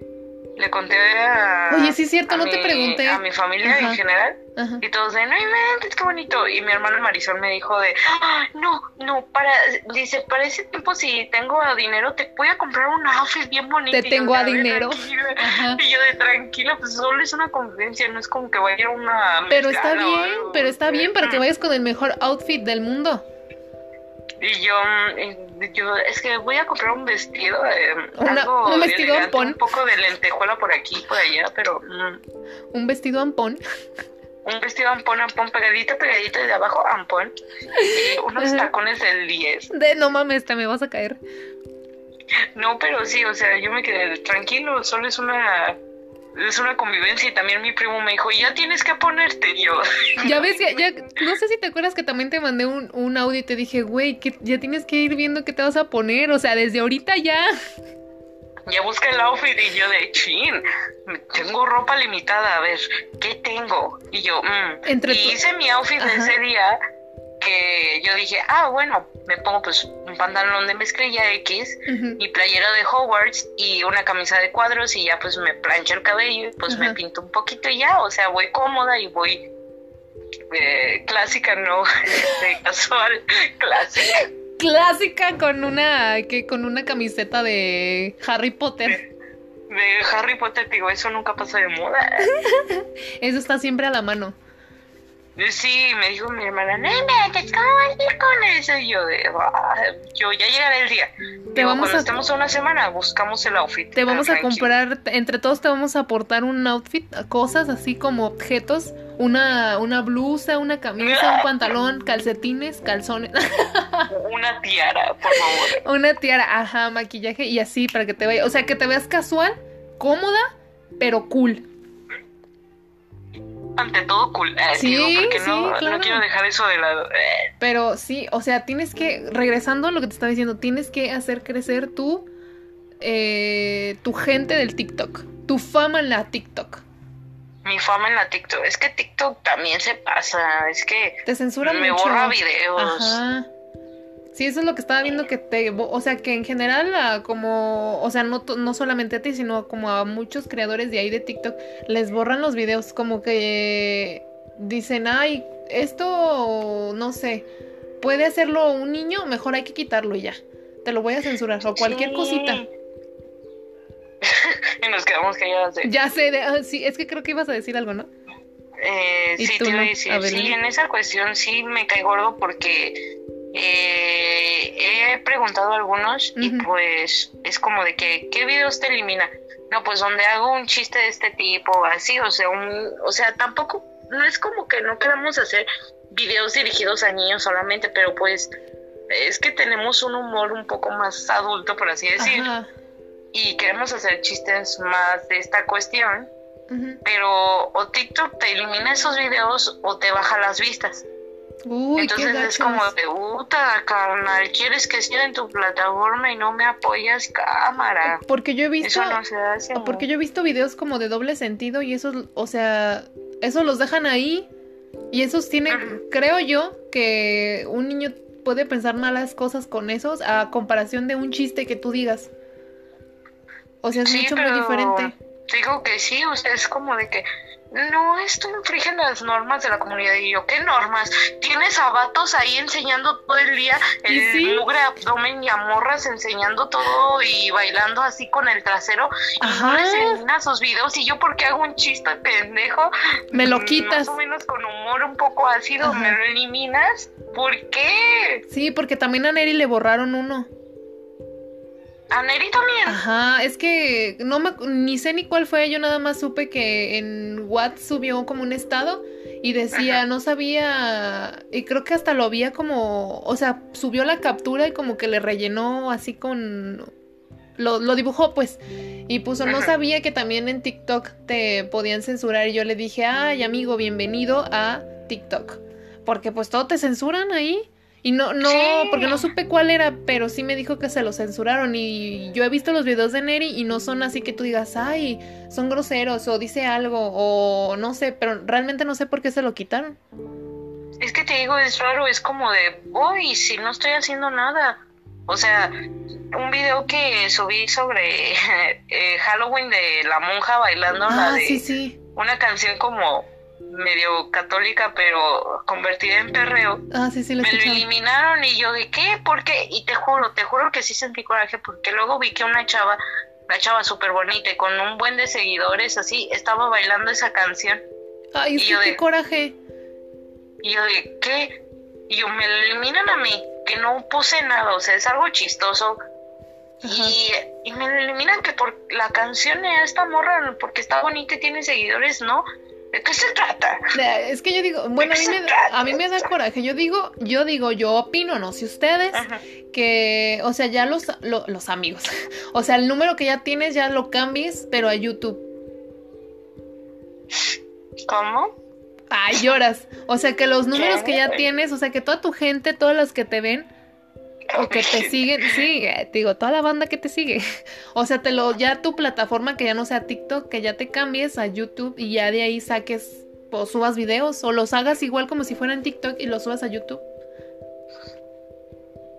le conté a. Oye, sí es cierto, no te pregunté. A mi familia en general. Y todos de, no inventes, qué bonito. Y mi hermana Marisol me dijo de, ah, no, no, para, dice, para ese tiempo si tengo dinero, te voy a comprar un outfit bien bonito. Te tengo a dinero. Y yo de tranquila, pues solo es una convivencia, no es como que vaya a una. Pero está bien, pero está bien para que vayas con el mejor outfit del mundo. Y yo, mm, yo, es que voy a comprar un vestido, eh, un vestido ampón. Un poco de lentejuela por aquí, por allá, pero... Mm. Un vestido ampón. Un vestido ampón, ampón, pegadito, pegadito, y de abajo ampón. Y [LAUGHS] unos tacones del 10. De no mames, te me vas a caer. No, pero sí, o sea, yo me quedé tranquilo, solo es una es una convivencia y también mi primo me dijo, ya tienes que ponerte yo. [LAUGHS] Ya ves, ya, ya, no sé si te acuerdas que también te mandé un, un audio y te dije, güey, que ya tienes que ir viendo qué te vas a poner, o sea, desde ahorita ya. Ya busqué el outfit y yo de chin, tengo ropa limitada, a ver, ¿qué tengo? Y yo, mm. Entre y hice mi outfit de ese día que yo dije, ah, bueno, me pongo pues un pantalón de mezclilla X y playera de Hogwarts y una camisa de cuadros y ya pues me plancho el cabello y pues me pinto un poquito y ya, o sea, voy cómoda y voy eh, clásica, no, [LAUGHS] este, casual, [LAUGHS] clásica. Clásica con una, que con una camiseta de Harry Potter. De, Harry Potter, digo, eso nunca pasa de moda. [LAUGHS] eso está siempre a la mano. Sí, me dijo mi hermana, no inventes, ¿cómo vas a ir con eso? Y yo, de, ah, yo ya llegaré el día. Te vamos cuando a... estemos una semana, buscamos el outfit. Te vamos a comprar, entre todos te vamos a aportar un outfit, cosas así como objetos, una, una blusa, una camisa, un [LAUGHS] pantalón, calcetines, calzones. [LAUGHS] una tiara, por favor. Una tiara, ajá, maquillaje y así para que te vaya, o sea, que te veas casual, cómoda, pero cool ante todo cool. Eh, sí, porque no, no, quiero dejar eso de lado. Eh. Pero sí, o sea, tienes que, regresando a lo que te estaba diciendo, tienes que hacer crecer tu, eh, tu gente del TikTok, tu fama en la TikTok. mi fama en la TikTok. Es que TikTok también se pasa. Es que te censura me mucho. borra videos. Ajá. Sí, eso es lo que estaba viendo que te, o sea, que en general como, o sea, no, no solamente a ti, sino como a muchos creadores de ahí de TikTok les borran los videos, como que dicen, ay, esto, no sé, puede hacerlo un niño, mejor hay que quitarlo y ya. Te lo voy a censurar o cualquier Sí. cosita. [LAUGHS] y nos quedamos callados. de- Ya sé, de- ah, sí, es que creo que ibas a decir algo, ¿no? Eh, ¿Y sí, te iba a decir, sí, en esa cuestión sí me cae gordo porque eh, he preguntado a algunos y pues es como de que, ¿qué videos te elimina? No, pues donde hago un chiste de este tipo, así, o sea, un, o sea, tampoco, no es como que no queramos hacer videos dirigidos a niños solamente, pero pues es que tenemos un humor un poco más adulto, por así decir, Ajá. y queremos hacer chistes más de esta cuestión pero o TikTok te elimina esos videos o te baja las vistas. Uy, Entonces es como de puta, carnal, quieres que siga en tu plataforma y no me apoyas, cámara. Porque yo he visto, Eso no se hace. porque yo he visto videos como de doble sentido y esos, o sea, esos los dejan ahí y esos tienen, creo yo, que un niño puede pensar malas cosas con esos a comparación de un chiste que tú digas. O sea, es Sí, mucho muy diferente. Digo que sí, o sea, es como de que no, esto infringe las normas de la comunidad. Y yo, ¿qué normas? Tienes a vatos ahí enseñando todo el día el ¿Y sí? mugre abdomen y a morras enseñando todo y bailando así con el trasero. Y Ajá. no les elimina sus videos. Y yo, porque hago un chiste pendejo? Me lo mm, quitas. Más o menos con humor un poco ácido, Ajá. ¿me lo eliminas? ¿Por qué? Sí, porque también a Neri le borraron uno. A Neri también. Ajá, es que no me, ni sé ni cuál fue, yo nada más supe que en Watt subió como un estado y decía, Ajá. no sabía, y creo que hasta lo había como, o sea, subió la captura y como que le rellenó así con, lo, lo dibujó pues, y puso, no sabía que también en TikTok te podían censurar y yo le dije, ay amigo, bienvenido a TikTok, porque pues todo te censuran ahí. Y no, no, Sí. porque no supe cuál era, pero sí me dijo que se lo censuraron. Y yo he visto los videos de Neri y no son así que tú digas, ay, son groseros o dice algo o no sé, pero realmente no sé por qué se lo quitaron. Es que te digo, es raro, es como de, uy, si no estoy haciendo nada. O sea, un video que subí sobre [LAUGHS] eh, Halloween de la monja bailando la Ah, de sí, sí. una canción como medio católica, pero convertida en perreo. Ah, sí, sí, lo Me lo eliminaron y yo de qué, ¿por qué? Y te juro, te juro que sí sentí coraje porque luego vi que una chava, una chava súper bonita y con un buen de seguidores así, estaba bailando esa canción. Ay, y que yo qué de- coraje. Y yo de, ¿qué? Y yo, me lo eliminan a mí, que no puse nada, o sea, es algo chistoso. Y, y me lo eliminan que por la canción de esta morra, porque está bonita y tiene seguidores, ¿no? ¿De qué se trata? Es que yo digo, bueno, a mí, me, da- a mí me da coraje. Yo digo, yo digo, yo opino, no sé ustedes, Ajá. que, o sea, ya los, lo- los amigos, [LAUGHS] o sea, el número que ya tienes ya lo cambies, pero a YouTube. ¿Cómo? Ay, lloras. O sea, que los números ¿Qué? que ya tienes, o sea, que toda tu gente, todas las que te ven o que te [LAUGHS] siguen, sí, digo, toda la banda que te sigue. [LAUGHS] O sea, te lo, ya tu plataforma que ya no sea TikTok, que ya te cambies a YouTube y ya de ahí saques o subas videos o los hagas igual como si fueran TikTok y los subas a YouTube.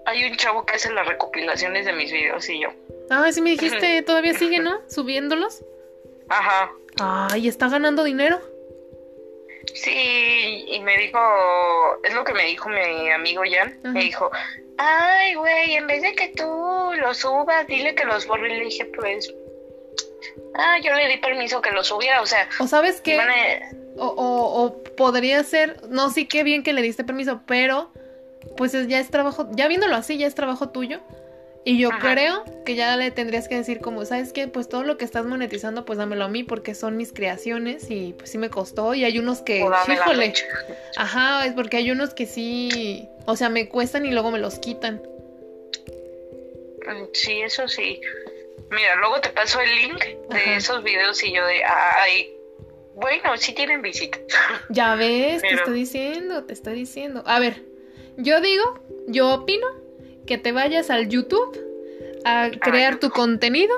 Hay un chavo que hace las recopilaciones de mis videos y yo. Ah, sí me dijiste, [LAUGHS] todavía sigue, ¿no? Subiéndolos. Ajá. Ay, está ganando dinero. Sí, y me dijo, es lo que me dijo mi amigo Jan, Ajá. me dijo, ay, güey, en vez de que tú lo subas, dile que los borre. Y le dije, pues, ah, yo le di permiso que lo subiera, o sea, O sabes qué, a- o, o, o podría ser, no, sí, qué bien que le diste permiso, pero pues es- ya es trabajo, ya viéndolo así, ya es trabajo tuyo. Y yo Ajá. creo que ya le tendrías que decir como, ¿sabes qué? Pues todo lo que estás monetizando, pues dámelo a mí porque son mis creaciones y pues sí me costó. Y hay unos que, híjole, ajá, es porque hay unos que sí, o sea, me cuestan y luego me los quitan. Mm, Sí, eso sí. Mira, luego te paso el link de Ajá. esos videos y yo de, ay, bueno, sí tienen visitas. [LAUGHS] Ya ves, te estoy diciendo, te estoy diciendo. A ver, yo digo, yo opino que te vayas al YouTube a crear tu contenido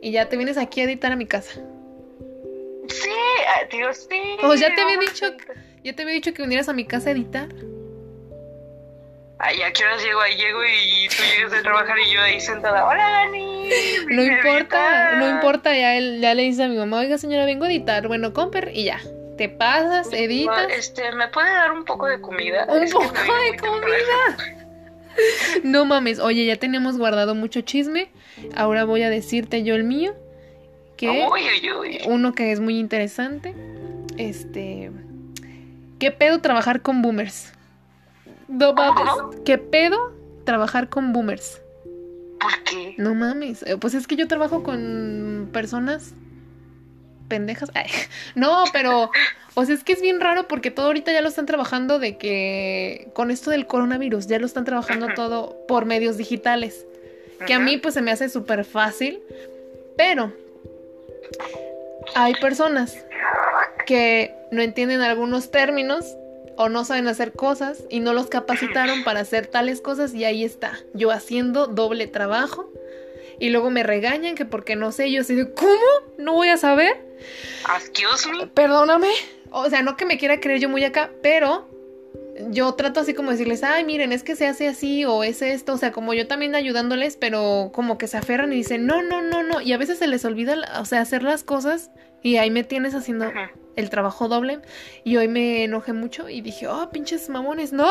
y ya te vienes aquí a editar a mi casa. Sí, ah, Dios mío. Pues ya te había dicho, ya te había dicho que vinieras a mi casa a editar. Ay, ¿a qué horas llego? Ahí llego y tú llegas a trabajar y yo ahí sentada. Hola, Dani. [LAUGHS] No importa, editar". no importa, ya, él, ya le dice a mi mamá, oiga señora, vengo a editar. Bueno, comper, y ya. Te pasas, editas. Este, ¿me puede dar un poco de comida? Un Es poco de comida. [LAUGHS] No mames, oye, ya tenemos guardado mucho chisme. Ahora voy a decirte yo el mío. Que Uy, uy, uy. uno que es muy interesante. Este. ¿Qué pedo trabajar con boomers? No mames. ¿Qué pedo trabajar con boomers? ¿Por qué? No mames. Eh, Pues es que yo trabajo con personas pendejas. Ay, [LAUGHS] no, pero. O sea, es que es bien raro porque todo ahorita ya lo están trabajando de que. Con esto del coronavirus, ya lo están trabajando Ajá. todo por medios digitales. Que a mí, pues se me hace súper fácil. Pero. Hay personas que no entienden algunos términos o no saben hacer cosas y no los capacitaron para hacer tales cosas y ahí está, yo haciendo doble trabajo y luego me regañan que porque no sé, yo así de, ¿cómo? ¿No voy a saber? Excuse me. Perdóname. O sea, no que me quiera creer yo muy acá, pero yo trato así como decirles, ay, miren, es que se hace así o es esto, o sea, como yo también ayudándoles, pero como que se aferran y dicen, no, no, no, no, y a veces se les olvida, o sea, hacer las cosas y ahí me tienes haciendo Ajá. el trabajo doble y hoy me enojé mucho y dije, oh, pinches mamones, no.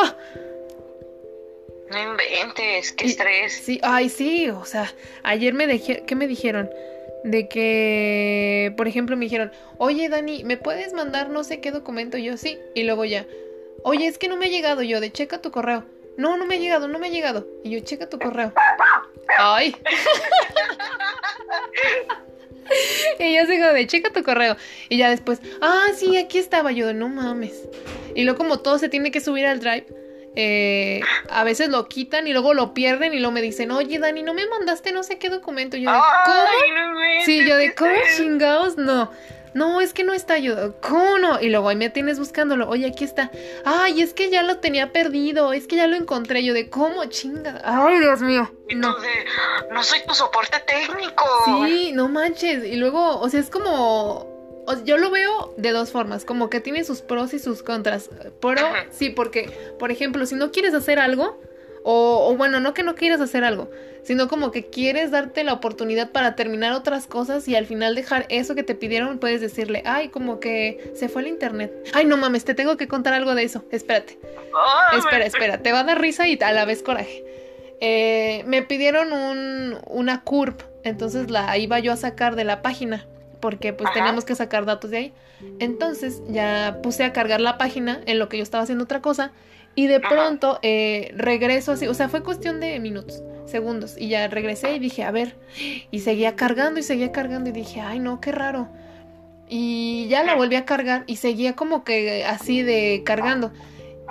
No inventes, qué Y- estrés. Sí, ay, sí, o sea, ayer me dejé, ¿qué me dijeron? De que, por ejemplo, me dijeron, oye, Dani, ¿me puedes mandar no sé qué documento? Yo, sí, y luego ya, oye, es que no me ha llegado yo, de checa tu correo. No, no me ha llegado, no me ha llegado. Y yo, checa tu correo. Ay. [LAUGHS] y yo digo, de checa tu correo. Y ya después, ah, sí, aquí estaba yo, de no mames. Y luego como todo se tiene que subir al drive, eh, a veces lo quitan y luego lo pierden y luego me dicen, oye Dani, ¿no me mandaste no sé qué documento? Yo de, ¿cómo? Sí, yo de, ¿cómo chingados? No. No, es que no está yo. ¿Cómo no? Y luego ahí me tienes buscándolo. Oye, aquí está. Ay, es que ya lo tenía perdido. Es que ya lo encontré. Yo de, ¿cómo chinga? Ay, Dios mío. No. no soy tu soporte técnico. Sí, no manches. Y luego, o sea, es como. O- yo lo veo de dos formas, como que tiene sus pros y sus contras. Pero Ajá. sí, porque, por ejemplo, si no quieres hacer algo, o, o bueno, no que no quieras hacer algo, sino como que quieres darte la oportunidad para terminar otras cosas y al final dejar eso que te pidieron, puedes decirle, ay, como que se fue el internet. Ay, no mames, te tengo que contar algo de eso. Espérate. Ay, Espera, me- espera, te va a dar risa y a la vez coraje. Eh, me pidieron un, una CURP, entonces la iba yo a sacar de la página, porque pues Ajá. teníamos que sacar datos de ahí. Entonces ya puse a cargar la página en lo que yo estaba haciendo otra cosa y de Ajá. pronto eh, regreso así, o sea, fue cuestión de minutos, segundos, y ya regresé y dije, a ver, y seguía cargando y seguía cargando y dije, ay no, qué raro. Y ya la volví a cargar y seguía como que así de cargando.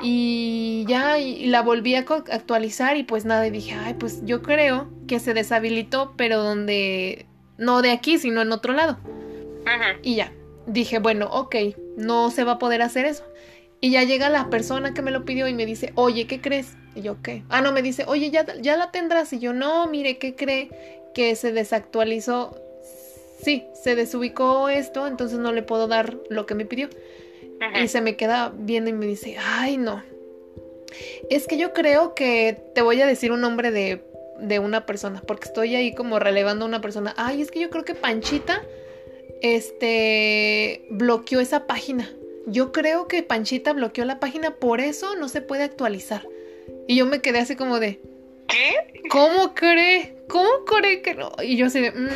Y ya y la volví a actualizar y pues nada, y dije, ay, pues yo creo que se deshabilitó, pero donde, no de aquí, sino en otro lado. Ujú. Y ya, dije, bueno, ok, no se va a poder hacer eso. Y ya llega la persona que me lo pidió y me dice, oye, ¿qué crees? Y yo, ¿qué? Ah, no, me dice, oye, ya, ya la tendrás. Y yo, no, mire, ¿qué cree? Que se desactualizó. Sí, se desubicó esto, entonces no le puedo dar lo que me pidió. Y se me queda viendo y me dice, ay no. Es que yo creo que te voy a decir un nombre de, de una persona, porque estoy ahí como relevando a una persona. Ay, es que yo creo que Panchita, este, bloqueó esa página. Yo creo que Panchita bloqueó la página, por eso no se puede actualizar. Y yo me quedé así como de, ¿Qué? ¿Cómo cree? ¿Cómo cree que no? Y yo así de, "Mm",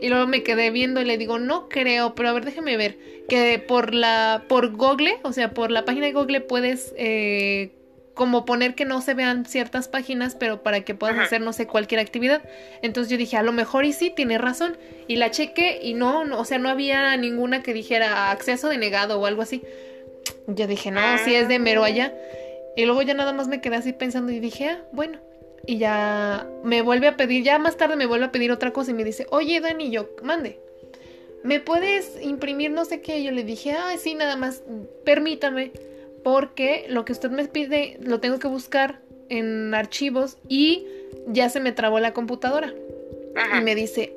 y luego me quedé viendo y le digo, no creo, pero a ver, déjeme ver. Que por la, por Google, o sea, por la página de Google puedes eh, como poner que no se vean ciertas páginas, pero para que puedas Ajá. hacer, no sé, cualquier actividad. Entonces yo dije, a lo mejor y sí, tiene razón. Y la chequé y no, no, o sea, no había ninguna que dijera acceso denegado o algo así. Yo dije, no, si es de mero allá. Y luego ya nada más me quedé así pensando y dije, ah, bueno. Y ya me vuelve a pedir, ya más tarde me vuelve a pedir otra cosa y me dice, oye Dani, yo, mande, ¿me puedes imprimir no sé qué? Yo le dije, ah, sí, nada más, permítame, porque lo que usted me pide lo tengo que buscar en archivos y ya se me trabó la computadora. Ajá. Y me dice,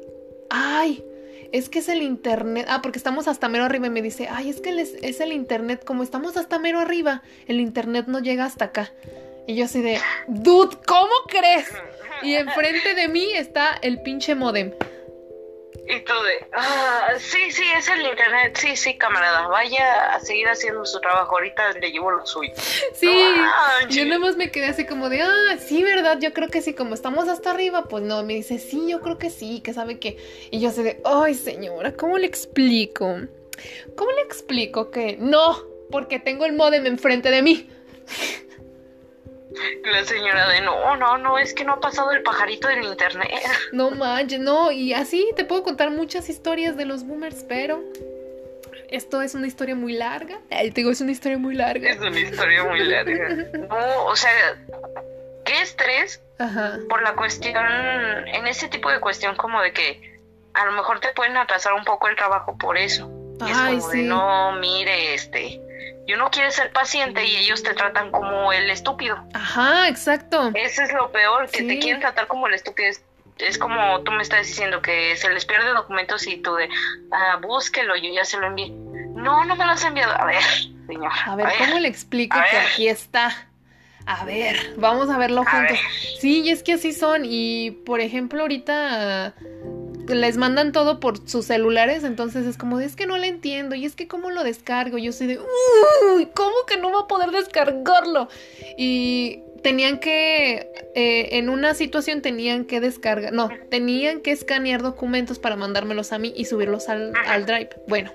ay, es que es el internet. Ah, porque estamos hasta mero arriba y me dice, ay, es que es el internet. Como estamos hasta mero arriba, el internet no llega hasta acá. Y yo así de, dude, ¿cómo crees? Y enfrente de mí está el pinche modem. Y tú de, ah, sí, sí, es el internet, sí, sí, camarada, vaya a seguir haciendo su trabajo, ahorita le llevo lo suyo. Sí, yo nada más me quedé así como de, ah, sí, verdad, yo creo que sí, como estamos hasta arriba, pues no, me dice, sí, yo creo que sí, que sabe que, y yo sé de, ay, señora, ¿cómo le explico? ¿Cómo le explico que no? Porque tengo el modem enfrente de mí. La señora de no, no, no, es que no ha pasado el pajarito del internet. [LAUGHS] No manches, no, y así te puedo contar muchas historias de los boomers, pero esto es una historia muy larga. Te digo, es una historia muy larga. Es una historia muy larga. No, o sea, qué estrés Ajá. por la cuestión, en ese tipo de cuestión como de que a lo mejor te pueden atrasar un poco el trabajo por eso. Y es como de, no, mire, este, y uno quiere ser paciente y ellos te tratan como el estúpido. Ajá, exacto. Ese es lo peor, que te quieren tratar como el estúpido. Es, como tú me estás diciendo que se les pierde documentos y tú de, ah, búsquelo, yo ya se lo envié. No, no me lo has enviado. A ver, señor. A ver, ¿cómo le explico que aquí está? A ver, vamos a verlo juntos. Sí, y es que así son. Y por ejemplo, ahorita les mandan todo por sus celulares, entonces es como es que no le entiendo, y es que cómo lo descargo, yo soy de, uy, ¿cómo que no va a poder descargarlo? Y tenían que, eh, en una situación tenían que descargar, no, tenían que escanear documentos para mandármelos a mí y subirlos al, al drive. Bueno,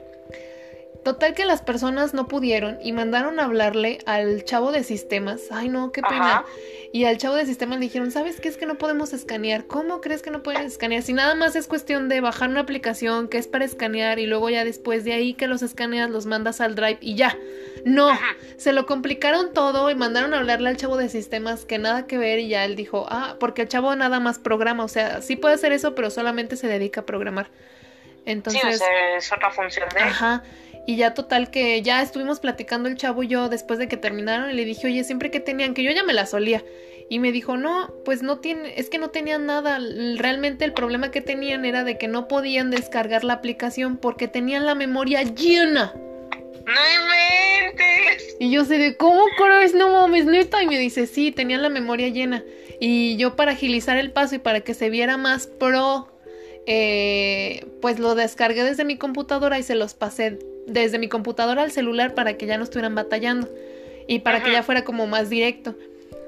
Total que las personas no pudieron y mandaron a hablarle al chavo de sistemas. Ay, no, qué pena. Y al chavo de sistemas le dijeron, ¿sabes qué es que no podemos escanear? ¿Cómo crees que no pueden escanear? Si nada más es cuestión de bajar una aplicación que es para escanear y luego ya después de ahí que los escaneas los mandas al drive y ya. No, se lo complicaron todo y mandaron a hablarle al chavo de sistemas que nada que ver y ya él dijo, ah, porque el chavo nada más programa, o sea, sí puede hacer eso, pero solamente se dedica a programar. Entonces, sí, es otra función de Ajá. Y ya total que ya estuvimos platicando el chavo y yo después de que terminaron y le dije, oye, siempre que tenían, que yo ya me la solía. Y me dijo, no, pues no tiene, es que no tenían nada. Realmente el problema que tenían era de que no podían descargar la aplicación porque tenían la memoria llena. No inventes. Y yo sé de, ¿cómo crees? No mames, neta. Y me dice, sí, tenían la memoria llena. Y yo para agilizar el paso y para que se viera más pro, eh, pues lo descargué desde mi computadora y se los pasé desde mi computadora al celular para que ya no estuvieran batallando y para que ya fuera como más directo.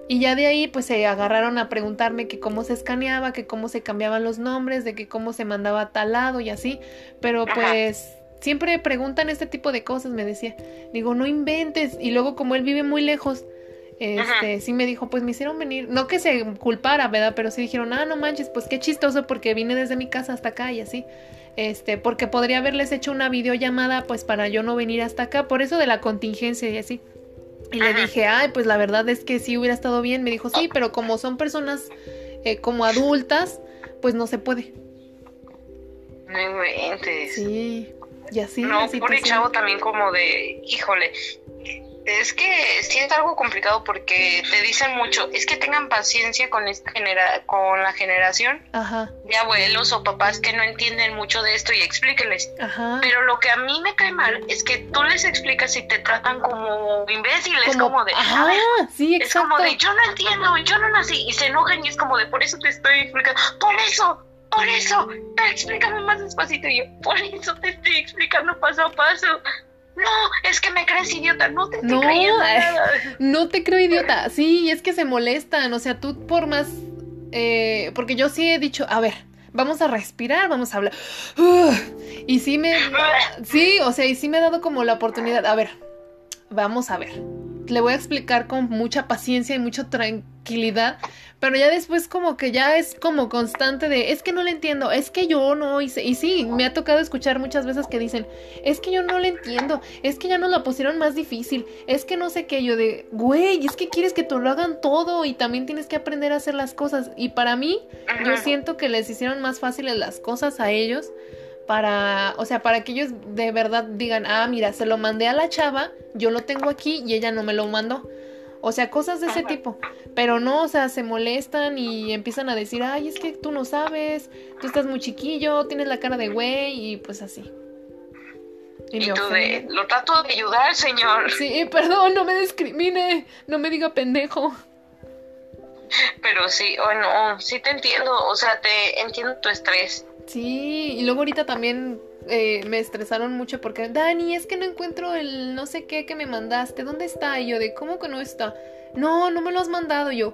Y ya de ahí pues se agarraron a preguntarme que cómo se escaneaba, que cómo se cambiaban los nombres, de que cómo se mandaba a tal lado y así. Pero pues siempre preguntan este tipo de cosas, me decía. Digo, no inventes. Y luego como él vive muy lejos, este, sí me dijo, pues me hicieron venir, no que se culpara, ¿verdad? Pero sí dijeron, ah, no manches, pues qué chistoso porque vine desde mi casa hasta acá y así este, porque podría haberles hecho una videollamada pues para yo no venir hasta acá, por eso de la contingencia y así. Y le dije, ay, pues la verdad es que sí hubiera estado bien. Me dijo, sí, pero como son personas eh, como adultas, pues no se puede. No inventes. Sí, y así. No, por el chavo también como de, híjole, es que sí es algo complicado porque te dicen mucho, es que tengan paciencia con esta genera con la generación de abuelos o papás que no entienden mucho de esto y explíquenles. Pero lo que a mí me cae mal es que tú les explicas y te tratan como imbéciles, como, como de, Ajá, sí, es como de, yo no entiendo, yo no nací y se enojan y es como de, por eso te estoy explicando, por eso, por eso, explícame más despacito y yo, por eso te estoy explicando paso a paso. No, es que me crees idiota, no te, no, [LAUGHS] No te creo idiota, sí, es que se molestan, o sea, tú por más, eh, porque yo sí he dicho, a ver, vamos a respirar, vamos a hablar. y sí me, sí, o sea, y sí me he dado como la oportunidad, a ver, vamos a ver. Le voy a explicar con mucha paciencia y mucha tranquilidad pero ya después como que ya es como constante de, es que no le entiendo, es que yo no hice. Y sí, me ha tocado escuchar muchas veces que dicen, es que yo no le entiendo, es que ya nos la pusieron más difícil, es que no sé qué, yo de, güey, es que quieres que te lo hagan todo y también tienes que aprender a hacer las cosas. Y para mí, yo siento que les hicieron más fáciles las cosas a ellos para, o sea, para que ellos de verdad digan, ah, mira, se lo mandé a la chava, yo lo tengo aquí y ella no me lo mandó. O sea, cosas de ese tipo. Pero no, o sea, se molestan y empiezan a decir, ay, es que tú no sabes, tú estás muy chiquillo, tienes la cara de güey y pues así. Y, tú de, lo trato de ayudar, señor. Sí, [LAUGHS] perdón, no me discrimine, no me diga pendejo. Pero sí, bueno, sí te entiendo, o sea, te entiendo tu estrés. Sí, y luego ahorita también eh, me estresaron mucho porque, Dani, es que no encuentro el no sé qué que me mandaste, ¿dónde está? Y yo de, ¿cómo que no está? No, no me lo has mandado yo.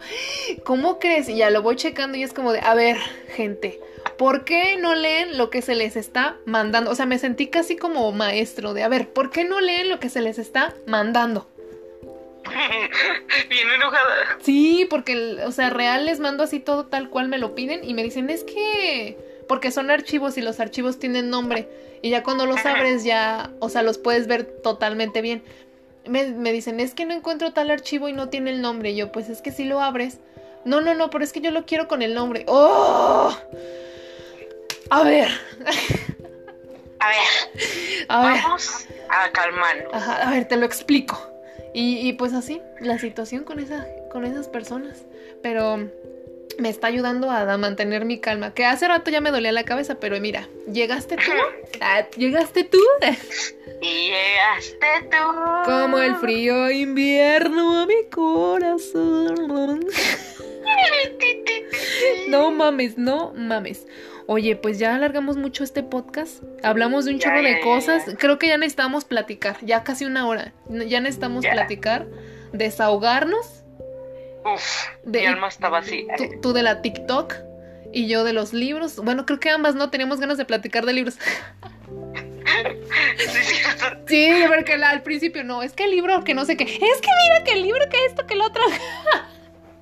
¿Cómo crees? Y ya lo voy checando y es como de, a ver, gente, ¿por qué no leen lo que se les está mandando? O sea, me sentí casi como maestro de, a ver, ¿por qué no leen lo que se les está mandando? [LAUGHS] Bien enojada. Sí, porque, o sea, real les mando así todo tal cual me lo piden y me dicen, es que porque son archivos y los archivos tienen nombre y ya cuando los abres ya, o sea, los puedes ver totalmente bien. Me, dicen, es que no encuentro tal archivo y no tiene el nombre. Y yo, pues es que si lo abres. No, no, no, pero es que yo lo quiero con el nombre. ¡Oh! A ver. A ver. A ver. Vamos a calmarnos. Ajá, a ver, te lo explico. Y, y pues así, la situación con, esa, con esas personas. Pero me está ayudando a, mantener mi calma. Que hace rato ya me dolía la cabeza, pero mira, llegaste tú. Ah, llegaste tú. Llegaste tú. Como el frío invierno a mi corazón. No mames, no mames. Oye, pues ya alargamos mucho este podcast. Hablamos de un chorro de cosas. Creo que ya necesitamos platicar. Ya casi una hora. Ya necesitamos platicar, desahogarnos Uf, mi alma estaba así. Tú, de la TikTok y yo de los libros. Bueno, creo que ambas no teníamos ganas de platicar de libros. [LAUGHS] sí, porque al principio no, es que el libro que no sé qué. Es que mira que el libro que esto, que el otro.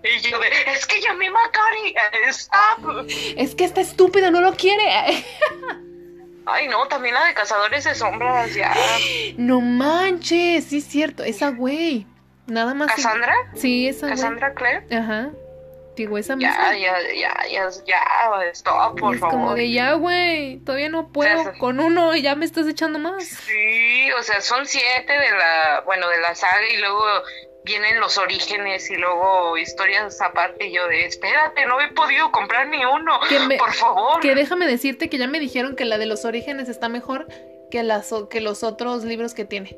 Y yo de, es que ya me Macari, stop. Es que esta estúpida no lo quiere. Ay, no, también la de Cazadores de Sombras, ya. No manches, sí es cierto, esa güey. Nada más. ¿Cassandra? Sí, esa. ¿Cassandra Clare? Ajá. Digo, esa misma. Ya, ya, ya, ya, ya, stop, por es favor. Como de ya, güey, todavía no puedo con uno y ya me estás echando más. Sí, o sea, son siete de la, bueno, de la saga y luego vienen los orígenes y luego historias aparte yo de espérate, no he podido comprar ni uno, por favor. Que déjame decirte que ya me dijeron que la de los orígenes está mejor que, las, que los otros libros que tiene.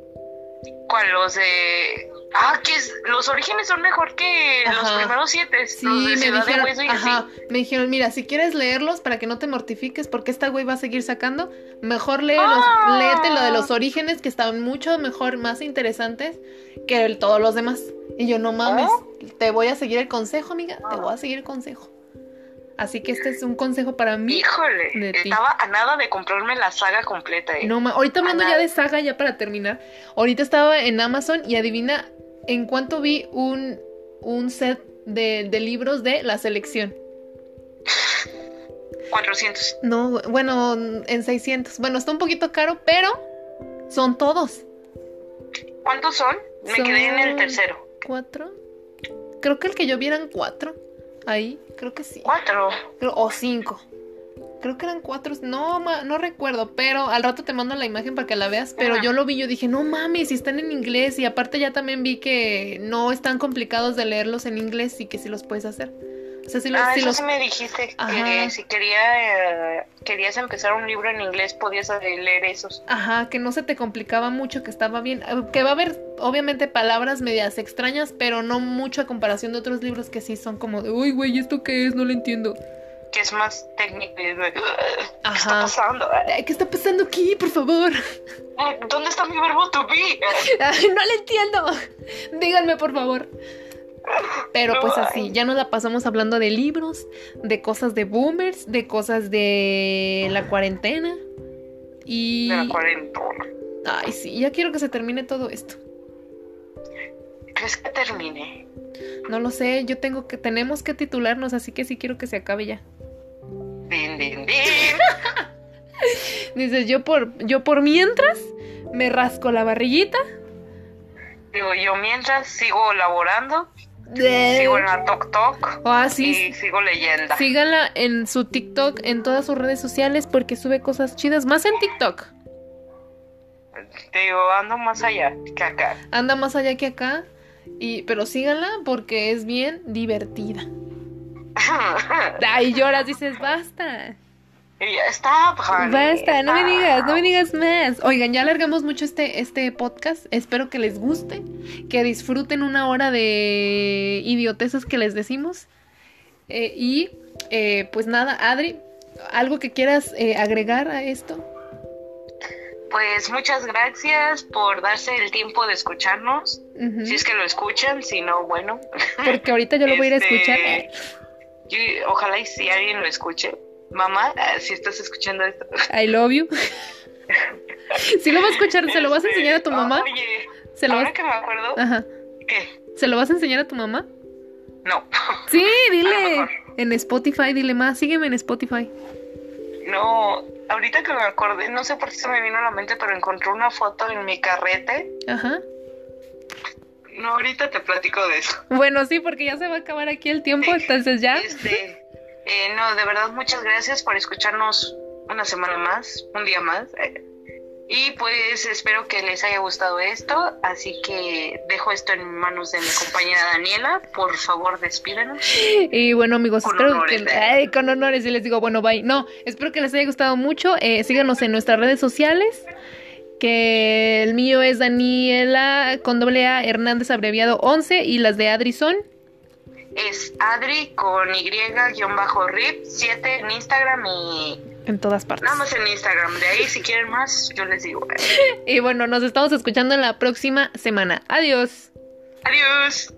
¿Cuál? Los de Ah, que los orígenes son mejor que los primeros siete. Sí, me dijeron, ajá, me dijeron, mira, si quieres leerlos para que no te mortifiques porque esta güey va a seguir sacando, mejor lee ¡Ah! léete lo de los orígenes que están mucho mejor, más interesantes que todos los demás. Y yo, no mames, ¿Oh? te voy a seguir el consejo, amiga, te voy a seguir el consejo. Así que este es un consejo para mí. Híjole, estaba a nada de comprarme la saga completa. Eh. No, ahorita hablando ya de saga, ya para terminar. Ahorita estaba en Amazon y adivina en cuánto vi un, un set de, de libros de la selección. 400. No, bueno, en 600. Bueno, está un poquito caro, pero son todos. ¿Cuántos son? Me quedé en el tercero. ¿Cuatro? Creo que el que yo vi eran cuatro. Ahí, creo que sí. ¿Cuatro? o cinco. Creo que eran cuatro, no, no recuerdo, pero al rato te mando la imagen para que la veas, pero yo lo vi, yo dije, no mames, si están en inglés y aparte ya también vi que no están complicados de leerlos en inglés y que sí los puedes hacer. Sea, si ah, eso sí me dijiste que si quería, eh, querías empezar un libro en inglés podías leer esos. Ajá, que no se te complicaba mucho, que estaba bien, eh, que va a haber obviamente palabras medias extrañas, pero no mucho a comparación de otros libros que sí son como de, uy, güey, ¿esto qué es? No lo entiendo que es más técnico. ¿Qué está pasando? ¿Qué está pasando aquí, por favor? ¿Dónde está mi verbo to be? [LAUGHS] no lo entiendo. Díganme, por favor. Pero pues así, ya nos la pasamos hablando de libros, de cosas de boomers, de cosas de la cuarentena. Y. De la cuarentena. Ay, sí, ya quiero que se termine todo esto. ¿Crees que termine? No lo sé, yo tengo que, tenemos que titularnos, así que sí quiero que se acabe ya. [LAUGHS] Dices, yo por, yo por mientras me rasco la barriguita. Digo, yo mientras sigo laborando. Sigo en la TokTok. Ah, y sigo leyenda. Síganla en su TikTok, en todas sus redes sociales, porque sube cosas chidas. Más en TikTok. Digo, ando más allá que acá. Anda más allá que acá. Y, pero síganla porque es bien divertida. [LAUGHS] Ay, lloras, dices, basta. Y ya está, honey, Basta, no me digas, no me digas más. Oigan, ya alargamos mucho este, este podcast. Espero que les guste, que disfruten una hora de idiotezas que les decimos. Eh, y eh, pues nada, Adri, ¿algo que quieras eh, agregar a esto? Pues muchas gracias por darse el tiempo de escucharnos. Si es que lo escuchan, si no, bueno. Porque ahorita yo lo voy a ir a [LAUGHS] Este, escuchar. yo- ojalá y si alguien lo escuche. Mamá, ah, si estás escuchando esto. I love you. [LAUGHS] si lo va a escuchar, ¿se lo vas a Este, enseñar a tu mamá? Oye, ¿Se lo ahora vas... que me acuerdo, Ajá. ¿qué? ¿Se lo vas a enseñar a tu mamá? No. Sí, [LAUGHS] dile. En Spotify, dile más. Sígueme en Spotify. No, ahorita que me acordé, no sé por qué se me vino a la mente, pero encontré una foto en mi carrete. Ajá. No, ahorita te platico de eso. Bueno, sí, porque ya se va a acabar aquí el tiempo, entonces ya. Este, eh, no, de verdad, muchas gracias por escucharnos una semana más, un día más. [LAUGHS] y pues espero que les haya gustado esto, así que dejo esto en manos de mi compañera Daniela. Por favor, despídenos. Y bueno, amigos, Con espero honores, que. ¿eh? Ay, con honores, y les digo, bueno, bye. No, espero que les haya gustado mucho. Eh, síganos en nuestras redes sociales. Que el mío es Daniela con doble A Hernández abreviado 11 y las de Adri son. Es Adri con Y-RIP 7 en Instagram y En todas partes. nada más en Instagram. De ahí, si quieren más, yo les digo. [LAUGHS] Y bueno, nos estamos escuchando en la próxima semana. Adiós. Adiós.